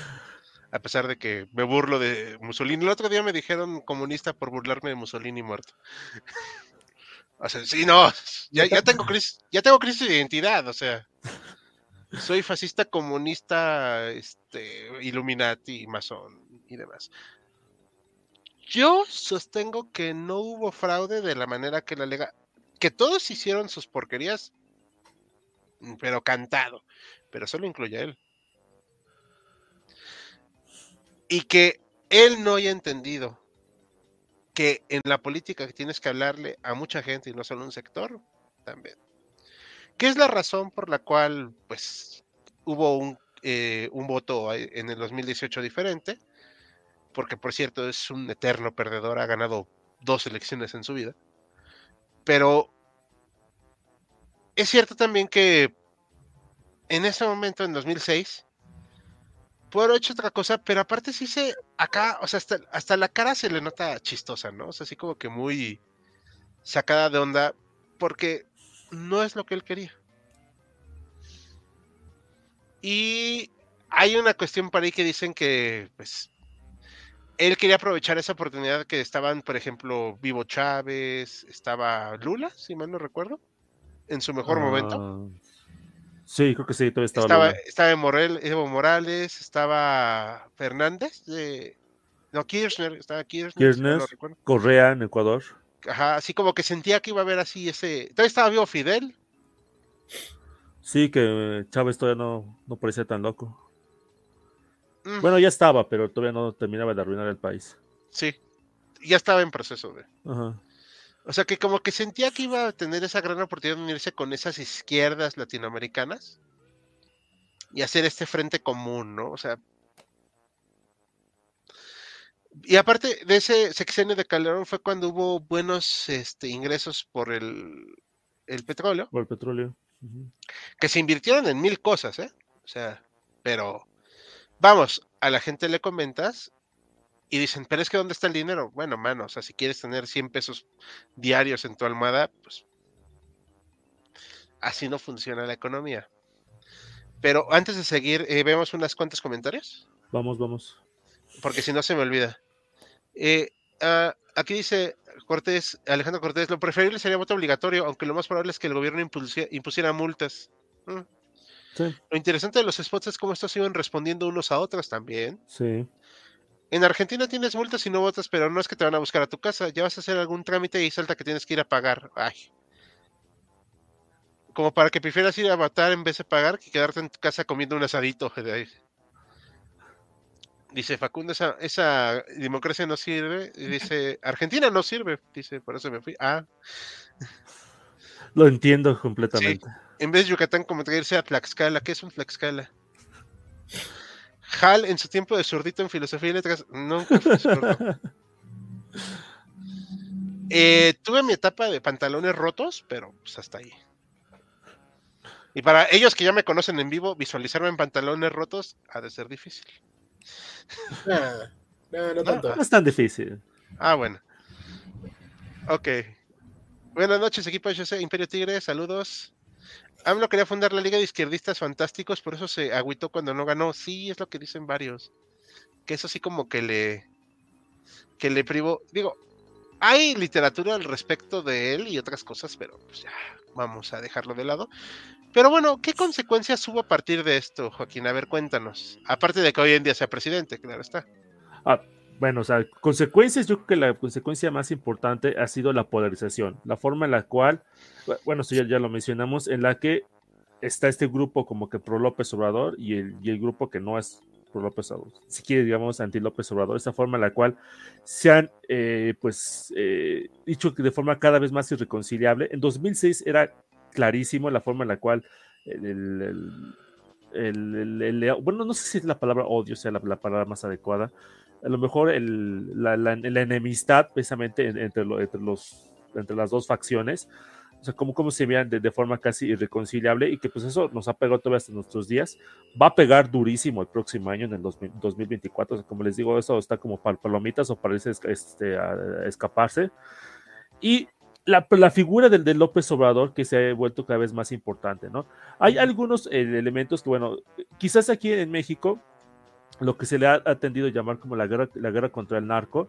A pesar de que me burlo de Mussolini. El otro día me dijeron comunista por burlarme de Mussolini muerto. o sea, sí, no. Ya, ya tengo crisis, ya tengo crisis de identidad, o sea. Soy fascista, comunista, este, Illuminati, masón y demás. Yo sostengo que no hubo fraude de la manera que la lega. Que todos hicieron sus porquerías, pero cantado. Pero solo incluye a él. Y que él no haya entendido que en la política tienes que hablarle a mucha gente y no solo a un sector, también. ¿Qué es la razón por la cual, pues, hubo un, eh, un voto en el 2018 diferente? porque por cierto es un eterno perdedor, ha ganado dos elecciones en su vida. Pero es cierto también que en ese momento, en 2006, pudo haber hecho otra cosa, pero aparte sí se, acá, o sea, hasta, hasta la cara se le nota chistosa, ¿no? O sea, así como que muy sacada de onda, porque no es lo que él quería. Y hay una cuestión para ahí que dicen que, pues, él quería aprovechar esa oportunidad que estaban, por ejemplo, Vivo Chávez, estaba Lula, si mal no recuerdo, en su mejor uh, momento. Sí, creo que sí, todavía estaba. Estaba, estaba Morel, Evo Morales, estaba Fernández, de, no, Kirchner, estaba Kirchner. Kirchner, si no Correa en Ecuador. Ajá, así como que sentía que iba a haber así ese. Todavía estaba vivo Fidel. Sí, que Chávez todavía no, no parecía tan loco. Bueno, ya estaba, pero todavía no terminaba de arruinar el país. Sí, ya estaba en proceso de. Ajá. O sea que como que sentía que iba a tener esa gran oportunidad de unirse con esas izquierdas latinoamericanas y hacer este frente común, ¿no? O sea. Y aparte de ese sexenio de Calderón fue cuando hubo buenos este, ingresos por el, el petróleo. Por el petróleo. Uh -huh. Que se invirtieron en mil cosas, ¿eh? O sea, pero Vamos, a la gente le comentas y dicen, pero es que ¿dónde está el dinero? Bueno, mano, o sea, si quieres tener 100 pesos diarios en tu almohada, pues así no funciona la economía. Pero antes de seguir, eh, vemos unas cuantas comentarios. Vamos, vamos. Porque si no se me olvida. Eh, uh, aquí dice Cortés, Alejandro Cortés, lo preferible sería voto obligatorio, aunque lo más probable es que el gobierno impusiera, impusiera multas. Mm. Sí. Lo interesante de los spots es cómo estos iban respondiendo unos a otros también. Sí. En Argentina tienes multas y no votas, pero no es que te van a buscar a tu casa. Ya vas a hacer algún trámite y salta que tienes que ir a pagar. Ay. Como para que prefieras ir a votar en vez de pagar que quedarte en tu casa comiendo un asadito. Dice Facundo, esa, esa democracia no sirve. Y dice, Argentina no sirve. Dice, por eso me fui. Ah. Lo entiendo completamente. Sí. En vez de Yucatán, como te irse a Tlaxcala. ¿Qué es un Tlaxcala? Hal, en su tiempo de zurdito en filosofía y letras, nunca fue zurdo. eh, tuve mi etapa de pantalones rotos, pero pues hasta ahí. Y para ellos que ya me conocen en vivo, visualizarme en pantalones rotos ha de ser difícil. Nah, no, no tanto. No es tan difícil. Ah, bueno. Ok. Buenas noches, equipo HC Imperio Tigre, saludos. AMLO quería fundar la Liga de Izquierdistas Fantásticos, por eso se agüitó cuando no ganó. Sí, es lo que dicen varios. Que eso sí como que le que le privó, digo, hay literatura al respecto de él y otras cosas, pero pues ya vamos a dejarlo de lado. Pero bueno, ¿qué consecuencias hubo a partir de esto, Joaquín? A ver, cuéntanos. Aparte de que hoy en día sea presidente, claro está. Ah, bueno, o sea, consecuencias, yo creo que la consecuencia más importante ha sido la polarización, la forma en la cual, bueno, eso ya, lo mencionamos, en la que está este grupo como que pro López Obrador y el, y el grupo que no es pro López Obrador, si quiere, digamos, anti López Obrador, esa forma en la cual se han, eh, pues, eh, dicho que de forma cada vez más irreconciliable. En 2006 era clarísimo la forma en la cual el, bueno, no sé si es la palabra odio sea la, palabra más adecuada, a lo mejor la, la, enemistad precisamente entre, entre, los, entre las dos facciones, o sea, cómo, cómo se vean de, forma casi irreconciliable y que pues eso nos ha pegado todavía hasta nuestros días, va a pegar durísimo el próximo año, en el 2024, como les digo, eso está como para palomitas o parece este, escaparse. Y la, la, figura del de López Obrador que se ha vuelto cada vez más importante, ¿no? Hay algunos eh, elementos que, bueno, quizás aquí en México, lo que se le ha atendido a llamar como la guerra, la guerra contra el narco,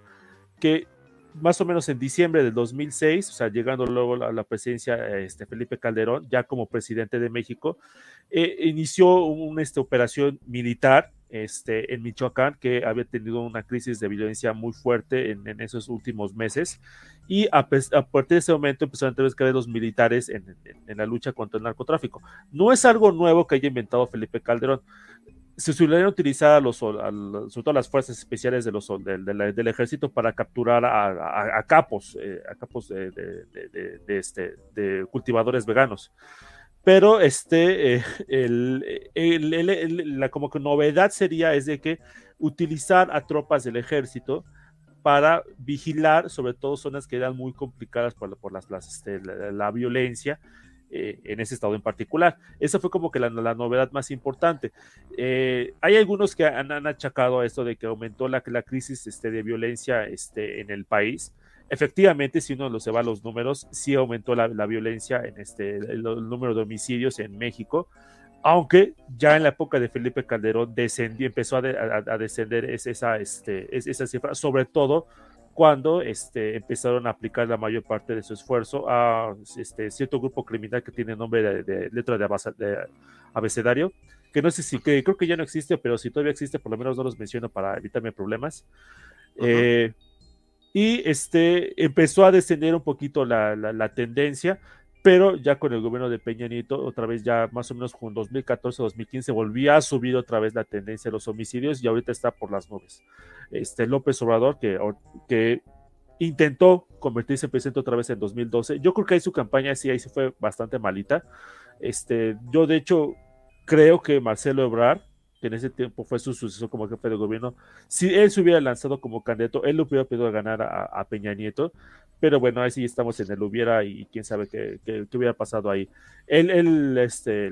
que más o menos en diciembre del 2006, o sea, llegando luego a la presidencia este, Felipe Calderón, ya como presidente de México, eh, inició una este, operación militar este, en Michoacán, que había tenido una crisis de violencia muy fuerte en, esos últimos meses. Y a, partir de ese momento empezaron a tener los militares en, la lucha contra el narcotráfico. No es algo nuevo que haya inventado Felipe Calderón. Se suelen utilizar los, sobre todo las fuerzas especiales de los, del, ejército para capturar a, capos, a capos eh, de, este, de cultivadores veganos. Pero este, eh, el, la como que novedad sería es de que utilizar a tropas del ejército para vigilar, sobre todo zonas que eran muy complicadas por, por las, este, la, violencia eh, en ese estado en particular. Esa fue como que la, novedad más importante. Eh, hay algunos que han, han, achacado a esto de que aumentó la, la crisis este, de violencia este, en el país efectivamente, si uno se va a los números, sí aumentó la, violencia en este, el, número de homicidios en México, aunque ya en la época de Felipe Calderón descendió, empezó a, descender esa, este, esa cifra, sobre todo cuando este, empezaron a aplicar la mayor parte de su esfuerzo a este, cierto grupo criminal que tiene nombre de, letra de, abecedario, que no sé si, que creo que ya no existe, pero si todavía existe, por lo menos no los menciono para evitarme problemas. Y este, empezó a descender un poquito la, la, tendencia, pero ya con el gobierno de Peña Nieto, otra vez ya más o menos con 2014-2015 volvía a subir otra vez la tendencia de los homicidios y ahorita está por las nubes. Este López Obrador, que, que intentó convertirse en presidente otra vez en 2012, yo creo que ahí su campaña sí, ahí se fue bastante malita. Este, yo de hecho creo que Marcelo Ebrard que en ese tiempo fue su sucesor como jefe de gobierno, si él se hubiera lanzado como candidato, él lo hubiera podido ganar a, Peña Nieto, pero bueno, ahí sí estamos en el hubiera y quién sabe qué, hubiera pasado ahí. Él, él, este,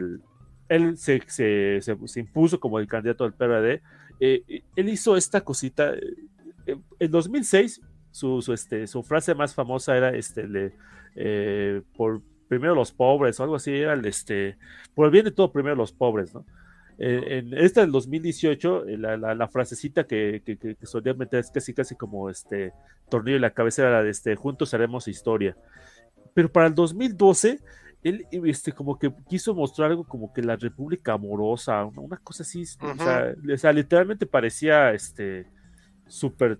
él, se, se, se, impuso como el candidato del PRD, eh, él hizo esta cosita, eh, en 2006 su, su, este, su frase más famosa era este, le, eh, por primero los pobres o algo así, era el, este, por el bien de todo primero los pobres, ¿no? En esta del 2018, eh, la, la, frasecita que, que, solía meter es casi casi como este tornillo en la cabecera de este juntos haremos historia. Pero para el 2012, él este, como que quiso mostrar algo como que la República amorosa, una, cosa así, o, sea, literalmente parecía este súper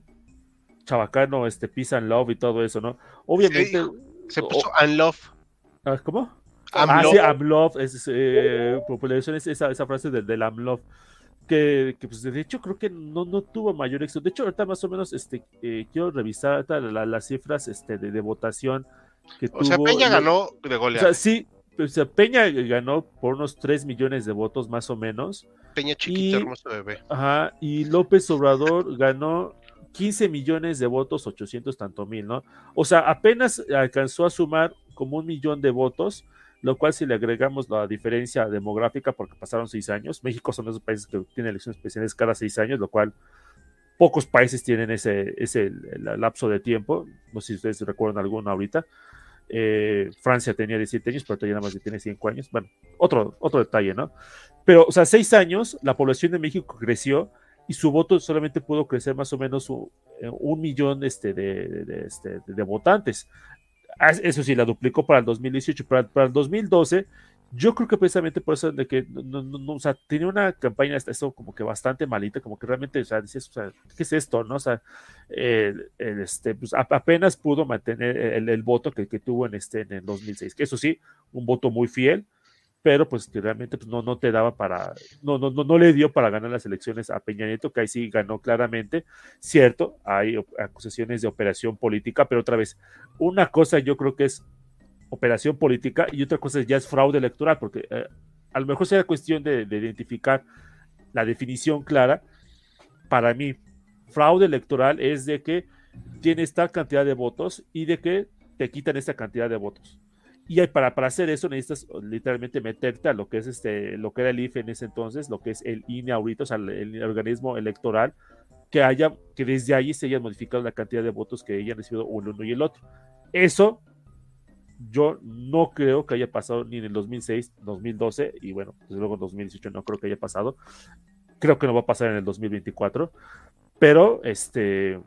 chabacano, este peace and love y todo eso, ¿no? Obviamente. se puso and love. Ah, ¿Cómo? Ah, sí, Amlov, es, eh, esa, esa frase del, del Amlov. Que, que, pues de hecho creo que no, no tuvo mayor éxito. De hecho, ahorita más o menos este, eh, quiero revisar las cifras este, de, de, votación que o sea, Peña ganó de goleada. O sea, sí, o sea, Peña ganó por unos 3 millones de votos más o menos. Peña chiquito, hermoso bebé. Ajá, y López Obrador ganó 15 millones de votos, 800 tanto mil, ¿no? O sea, apenas alcanzó a sumar como un millón de votos lo cual si le agregamos la diferencia demográfica, porque pasaron seis años, México son esos países que tienen elecciones especiales cada seis años, lo cual pocos países tienen ese, ese lapso de tiempo, no sé si ustedes recuerdan alguno ahorita, eh, Francia tenía 17 años, pero todavía nada más tiene 5 años. Bueno, otro, otro detalle, ¿no? Pero, o sea, 6 años, la población de México creció y su voto solamente pudo crecer más o menos un, eh, millón este, de, de, este, de, votantes. Ah, eso sí, la duplicó para el 2018, para, para el 2012 yo creo que precisamente por eso de que no, no, o sea, tenía una campaña esto como que bastante malita, como que realmente, o sea, dices, o sea, ¿qué es esto? ¿No? O sea, el, el, este, pues apenas pudo mantener el, el voto que, que, tuvo en este en el 2006. Que eso sí, un voto muy fiel, pero pues que realmente pues, no, no te daba para, no, no, no, no le dio para ganar las elecciones a Peña Nieto, que ahí sí ganó claramente. Cierto, hay acusaciones de operación política, pero otra vez, una cosa yo creo que es operación política y otra cosa ya es fraude electoral, porque eh, a lo mejor será cuestión de, de, identificar la definición clara. Para mí, fraude electoral es de que tienes tal cantidad de votos y de que te quitan esta cantidad de votos. Y para, para hacer eso necesitas literalmente meterte a lo que es este, lo que era el IFE en ese entonces, lo que es el INE ahorita, o sea, el, el organismo electoral, que haya, que desde ahí se hayan modificado la cantidad de votos que hayan recibido uno y el otro. Eso yo no creo que haya pasado ni en el 2006, 2012 y bueno, desde luego en 2018 no creo que haya pasado. Creo que no va a pasar en el 2024, pero este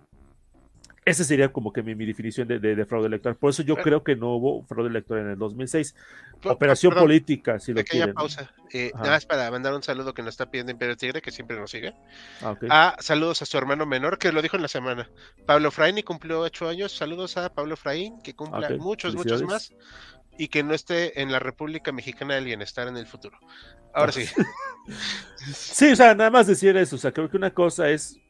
esa sería como que mi, mi definición de, de, de, fraude electoral. Por eso yo pero, creo que no hubo fraude electoral en el 2006. Pero, Operación perdón, política, si lo quieren. pausa. Eh, nada más para mandar un saludo que nos está pidiendo Imperio Tigre, que siempre nos sigue. Ah, okay. ah, saludos a su hermano menor, que lo dijo en la semana. Pablo Fraín, y cumplió ocho años. Saludos a Pablo Fraín, que cumpla okay. muchos, muchos más. Y que no esté en la República Mexicana del Bienestar en el futuro. Ahora sí. sí, o sea, nada más decir eso. O sea, creo que una cosa es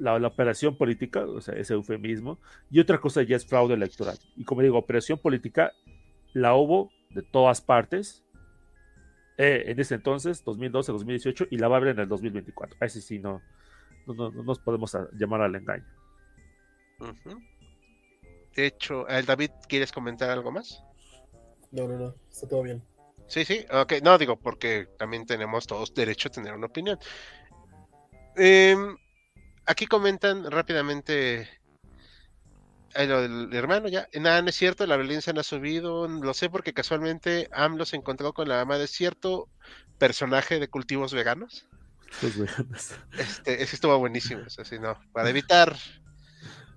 la, la, operación política, o sea, ese eufemismo, y otra cosa ya es fraude electoral. Y como digo, operación política la hubo de todas partes eh, en ese entonces, 2012, 2018, y la va a haber en el 2024. A ese sí no, no, no, no nos podemos llamar al engaño. Uh -huh. De hecho, David, ¿quieres comentar algo más? No, no, no, está todo bien. Sí, sí, ok, no digo porque también tenemos todos derecho a tener una opinión. Eh, aquí comentan rápidamente lo del hermano ya. Nada, no es cierto, la violencia no ha subido. Lo sé porque casualmente AMLO se encontró con la mamá de cierto personaje de cultivos veganos. Los veganos. Este, ese estuvo buenísimo. Es así, no. Para evitar.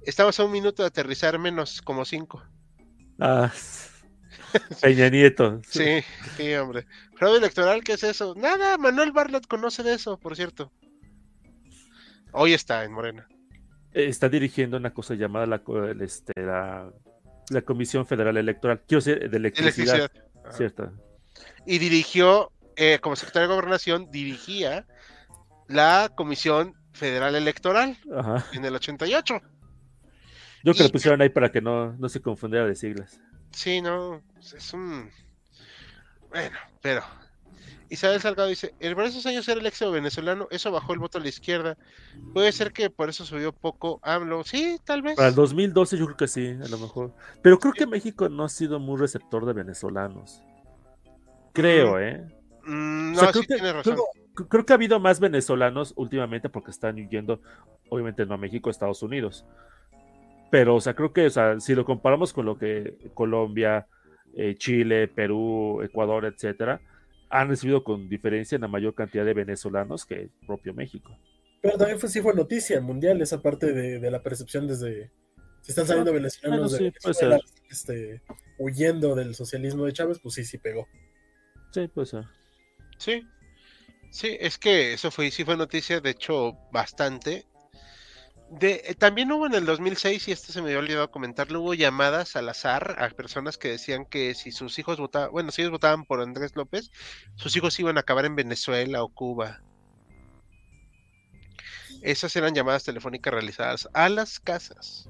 Estamos a un minuto de aterrizar menos como cinco. Ah. Peña Nieto. Sí, sí, hombre. Fraude electoral, ¿qué es eso? Nada, Manuel Bartlett conoce de eso, por cierto. Hoy está en Morena. Está dirigiendo una cosa llamada la, este, la, la Comisión Federal Electoral. Quiero decir, de electricidad. electricidad. Cierto. Y dirigió, eh, como secretario de Gobernación, dirigía la Comisión Federal Electoral Ajá. en el 88. Yo que y, lo pusieron ahí para que no, no se confundiera de siglas. Sí, no, es un... Bueno, pero Isabel Salgado dice, en esos años era el éxito venezolano, eso bajó el voto a la izquierda. Puede ser que por eso subió poco AMLO. Sí, tal vez. Para el 2012 yo creo que sí, a lo mejor. Pero creo que México no ha sido muy receptor de venezolanos. Creo, ¿eh? Mm, no, o sea, creo, sí que, tiene razón. Creo, creo, que ha habido más venezolanos últimamente porque están yendo, obviamente no a México, a Estados Unidos. Pero, o sea, creo que, o sea, si lo comparamos con lo que Colombia, eh, Chile, Perú, Ecuador, etcétera, han recibido con diferencia la mayor cantidad de venezolanos que el propio México. Pero también fue, sí fue noticia mundial esa parte de, de la percepción desde... Si están saliendo ah, venezolanos bueno, sí, de Venezuela, este, huyendo del socialismo de Chávez, pues sí, sí pegó. Sí, puede ser. Sí, sí, es que eso fue, sí fue noticia, de hecho, bastante. De, eh, también hubo en el 2006, y esto se me había olvidado comentarlo, hubo llamadas al azar a personas que decían que si sus hijos votaban, bueno, si ellos votaban por Andrés López, sus hijos iban a acabar en Venezuela o Cuba. Esas eran llamadas telefónicas realizadas a las casas.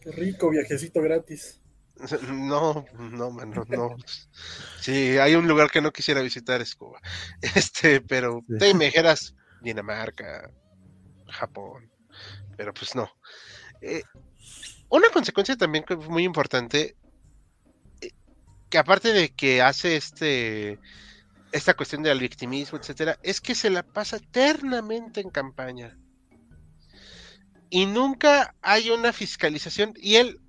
Qué rico, viajecito gratis. No, no, mano, no. Sí, hay un lugar que no quisiera visitar, es Cuba. Este, pero sí. te me dijeras Dinamarca, Japón pero pues no. Eh, una consecuencia también muy importante, eh, que aparte de que hace este esta cuestión del victimismo, etcétera, es que se la pasa eternamente en campaña. Y nunca hay una fiscalización. Y él,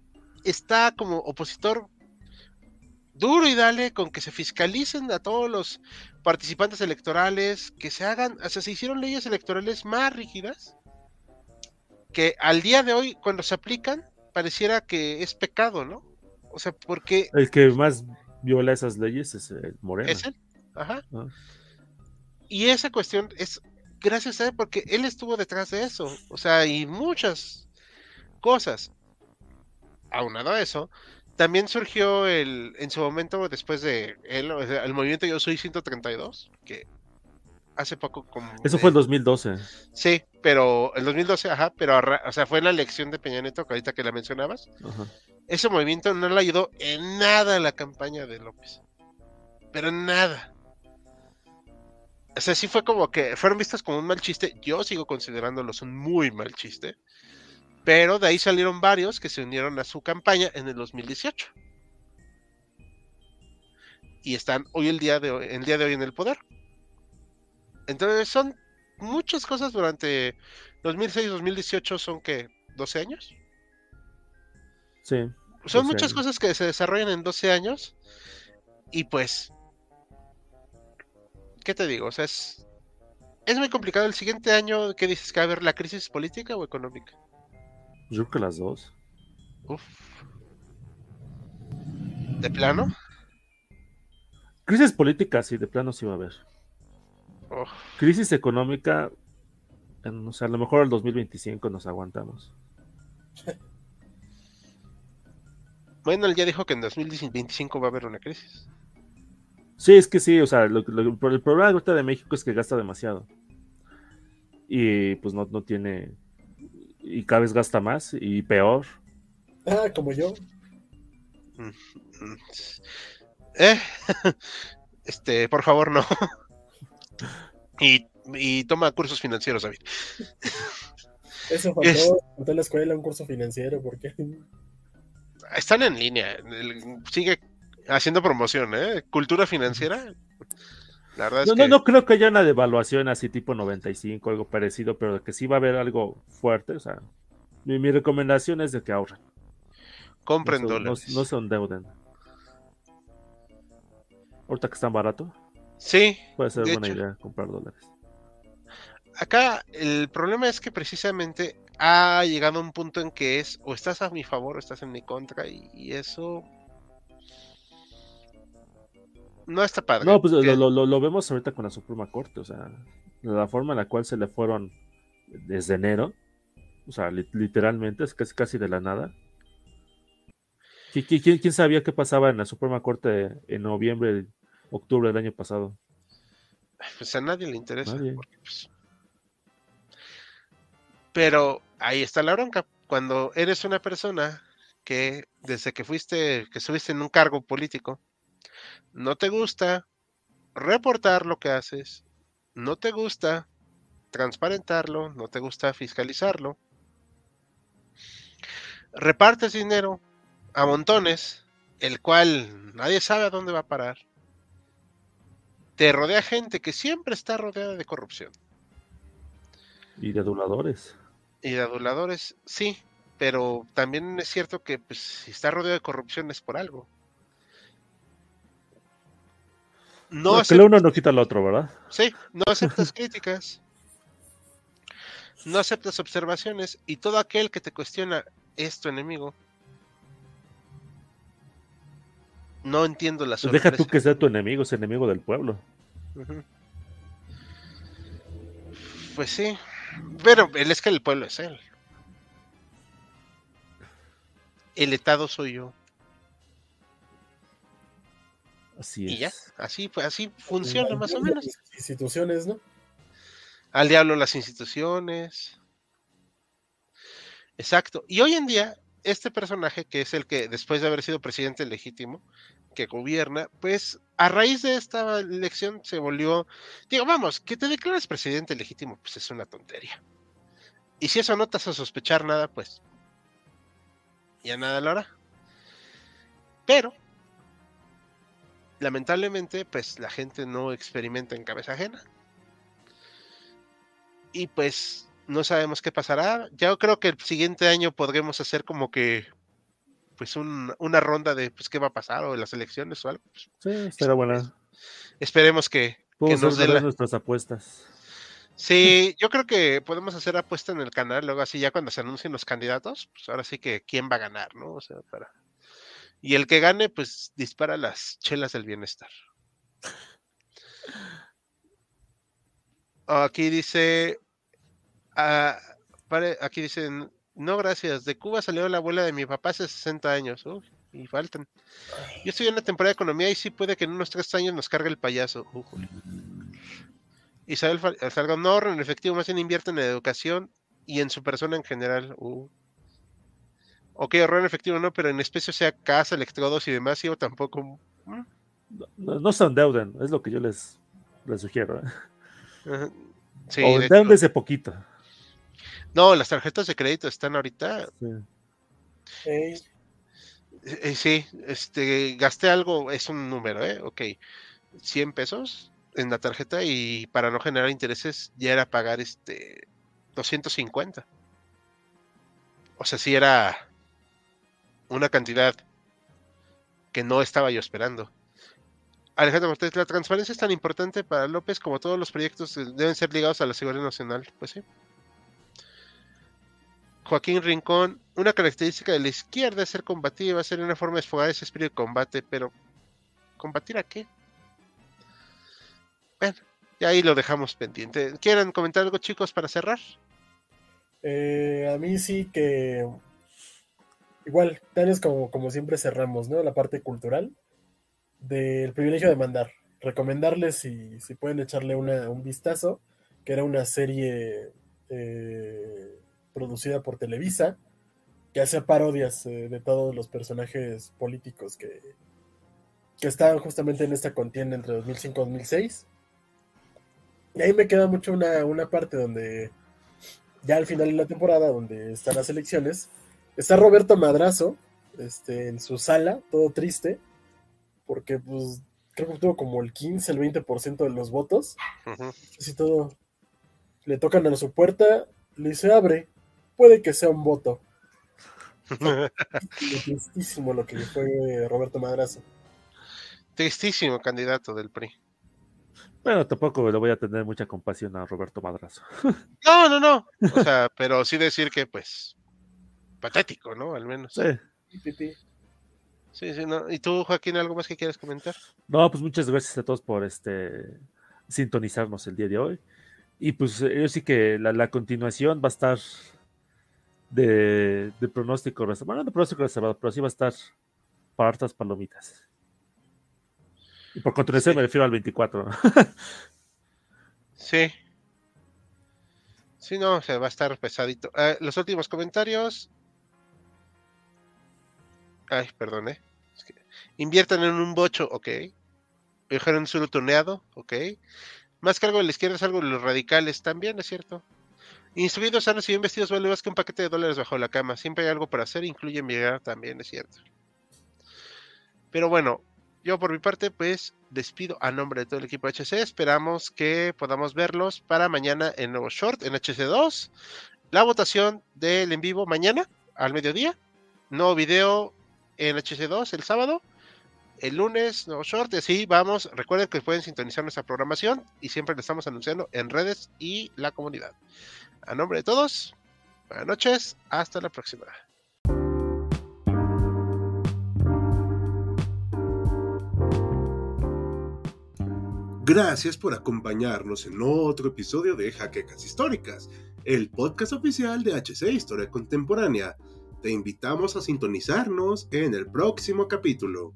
está como opositor duro y dale con que se fiscalicen a todos los participantes electorales, que se hagan, o sea, se hicieron leyes electorales más rígidas, que al día de hoy, cuando se aplican, pareciera que es pecado, ¿no? O sea, porque... El que más viola esas leyes es el Moreno. Es él, ajá. Ah. Y esa cuestión es gracias a él, porque él estuvo detrás de eso, o sea, y muchas cosas. Aunado a eso, también surgió el, en su momento, después de él, o sea, el movimiento Yo Soy 132, que hace poco como... Eso fue en 2012. Sí, pero el 2012, ajá, pero o sea, fue la elección de Peña Nieto, que ahorita que la mencionabas. Ajá. Ese movimiento no le ayudó en nada a la campaña de López. Pero en nada. O sea, sí fue como que fueron vistas como un mal chiste. Yo sigo considerándolos un muy mal chiste. Pero de ahí salieron varios que se unieron a su campaña en el 2018. Y están hoy el día de hoy, el día de hoy en el poder. Entonces son muchas cosas durante 2006-2018 son que 12 años. Sí. Son 12 muchas años. cosas que se desarrollan en 12 años. Y pues. ¿Qué te digo? O sea, es. Es muy complicado. El siguiente año, ¿qué dices? ¿Que va a haber la crisis política o económica? Yo creo que las dos. Uf. ¿De plano? Crisis política, sí, de plano sí va a haber. Crisis económica, en, o sea, a lo mejor el 2025 nos aguantamos. Bueno, él ya dijo que en 2025 va a haber una crisis. Sí, es que sí, o sea, lo- lo- el problema ahorita de México es que gasta demasiado. Y pues no, no tiene. Y cada vez gasta más y peor. Ah, como yo. Mm. Eh, este, por favor, no. Y, y toma cursos financieros, David. Eso faltó, Es- faltó en la escuela un curso financiero, porque Están en línea. sigue haciendo promoción, ¿eh? Cultura financiera. La verdad es No, que no, no creo que haya una devaluación así tipo 95, algo parecido, pero que sí va a haber algo fuerte. O sea, mi, mi recomendación es de que ahorren. compren no, se- no- dólares. no se endeuden. Ahorita que están barato, Sí, puede ser buena hecho. idea comprar dólares. acá el problema es que precisamente ha llegado a un punto en que es o estás a mi favor o estás en mi contra y, y eso no está padre. No, pues lo, lo- vemos ahorita con la Suprema Corte, o sea, la forma en la cual se le fueron desde enero, o sea, li- literalmente, es casi, casi de la nada. ¿Qui- qui- ¿Quién, quién sabía qué pasaba en la Suprema Corte en noviembre, octubre del año pasado? pues a nadie le interesa. Nadie. porque, pues, Pero ahí está la bronca. Cuando eres una persona que desde que fuiste, que estuviste en un cargo político, no te gusta reportar lo que haces, no te gusta transparentarlo, no te gusta fiscalizarlo, repartes dinero a montones, el cual nadie sabe a dónde va a parar. Te rodea gente que siempre está rodeada de corrupción. Y de aduladores. Y de aduladores, sí, pero también es cierto que pues, si está rodeado de corrupción es por algo. No, No, que acep- lo uno no quita otro, ¿verdad? sí, no aceptas críticas, no aceptas observaciones y todo aquel que te cuestiona es tu enemigo. No entiendo la Pues deja tú sorpresa. que sea tu enemigo, es enemigo del pueblo. Pues sí, pero él es que el pueblo es él. El etado soy yo. Así es. Y ya, así, pues, así funciona más o menos. Las Instituciones, ¿no? Al diablo las instituciones. Exacto. Y hoy en día, este personaje, que es el que después de haber sido presidente legítimo, que gobierna, pues a raíz de esta elección se volvió, digo, vamos, que te declares presidente legítimo, pues es una tontería. Y si eso no te hace sospechar nada, pues ya nada lo hará. Pero, lamentablemente, pues la gente no experimenta en cabeza ajena. Y pues no sabemos qué pasará. Yo creo que el siguiente año podremos hacer como que pues un- una ronda de pues qué va a pasar o de las elecciones o algo. Pues, Sí, estaría buena. esperemos que, que nos la- nuestras apuestas. Sí, yo creo que podemos hacer apuesta en el canal, luego así ya cuando se anuncien los candidatos, pues ahora sí que quién va a ganar, ¿no? O sea, para... Y el que gane, pues dispara las chelas del bienestar. Aquí dice, ah, aquí dicen, no gracias, de Cuba salió la abuela de mi papá hace 60 años, Uf, y faltan. Yo estoy en la temporada de economía y sí puede que en unos tres años nos cargue el payaso. Újule. Isabel Salgado, no en efectivo, más bien invierten en educación y en su persona en general. Uh. Ok, ahorrar en efectivo no, pero en especie, o sea, casa, electrodos y demás, yo tampoco. mm, No, no se endeuden, es lo que yo les, les sugiero. ¿eh? Sí, o de endeudense poquito. no, las tarjetas de crédito están ahorita. Sí. Eh, eh, sí, este, gasté algo, es un número, ¿eh? Ok, 100 pesos en la tarjeta y para no generar intereses ya era pagar este 250. O sea, sí era una cantidad que no estaba yo esperando. Alejandro Martínez, la transparencia es tan importante para López como todos los proyectos deben ser ligados a la seguridad nacional. Pues sí. Joaquín Rincón, una característica de la izquierda es ser combativa, ser una forma de desfogar ese espíritu de combate, pero ¿combatir a qué? Bueno, y ahí lo dejamos pendiente. ¿Quieren comentar algo, chicos, para cerrar? eh, a mí sí que. Igual, es como, como siempre cerramos, ¿no? La parte cultural del privilegio de mandar. Recomendarles si, si pueden echarle una- un vistazo, que era una serie eh, producida por Televisa, que hacía parodias eh, de todos los personajes políticos que, que estaban justamente en esta contienda entre 2005 y 2006. Y ahí me queda mucho una, una parte donde ya al final de la temporada, donde están las elecciones, está Roberto Madrazo este, en su sala, todo triste, porque pues creo que obtuvo como el 15, el 20% de los votos. Ujú. Así todo. Le tocan a su puerta, le dice abre, puede que sea un voto. Tristísimo lo que le fue Roberto Madrazo. Tristísimo candidato del PRI. Bueno, tampoco le voy a tener mucha compasión a Roberto Madrazo. No, no, no. O sea, pero sí decir que, pues, patético, ¿no? Al menos. Sí. Sí, sí, no. ¿Y tú, Joaquín, algo más que quieras comentar? No, pues muchas gracias a todos por este sintonizarnos el día de hoy. Y pues yo sí que la, la continuación va a estar de, de pronóstico reservado. Bueno, no de pronóstico reservado, pero sí va a estar para hartas palomitas. Y por continuación Sí. me refiero al 24. ¿no? Sí. Sí, no, o sea, va a estar pesadito. Eh, los últimos comentarios. Ay, perdón, ¿eh? Inviertan en un bocho, ok. Viajar en un suelo tuneado, ok. Más algo de la izquierda es algo de los radicales, también es cierto. Instruidos, sanos y bien vestidos vale más que un paquete de dólares bajo la cama. Siempre hay algo para hacer, incluye migrar, también es cierto. Pero bueno, yo por mi parte, pues despido a nombre de todo el equipo HC. Esperamos que podamos verlos para mañana en nuevo short en HC2. La votación del en vivo mañana al mediodía. Nuevo video en HC2 el sábado. El lunes, nuevo short. Y así vamos. Recuerden que pueden sintonizar nuestra programación y siempre le estamos anunciando en redes y la comunidad. A nombre de todos, buenas noches. Hasta la próxima. Gracias por acompañarnos en otro episodio de Jaquecas Históricas, el podcast oficial de HC Historia Contemporánea. Te invitamos a sintonizarnos en el próximo capítulo.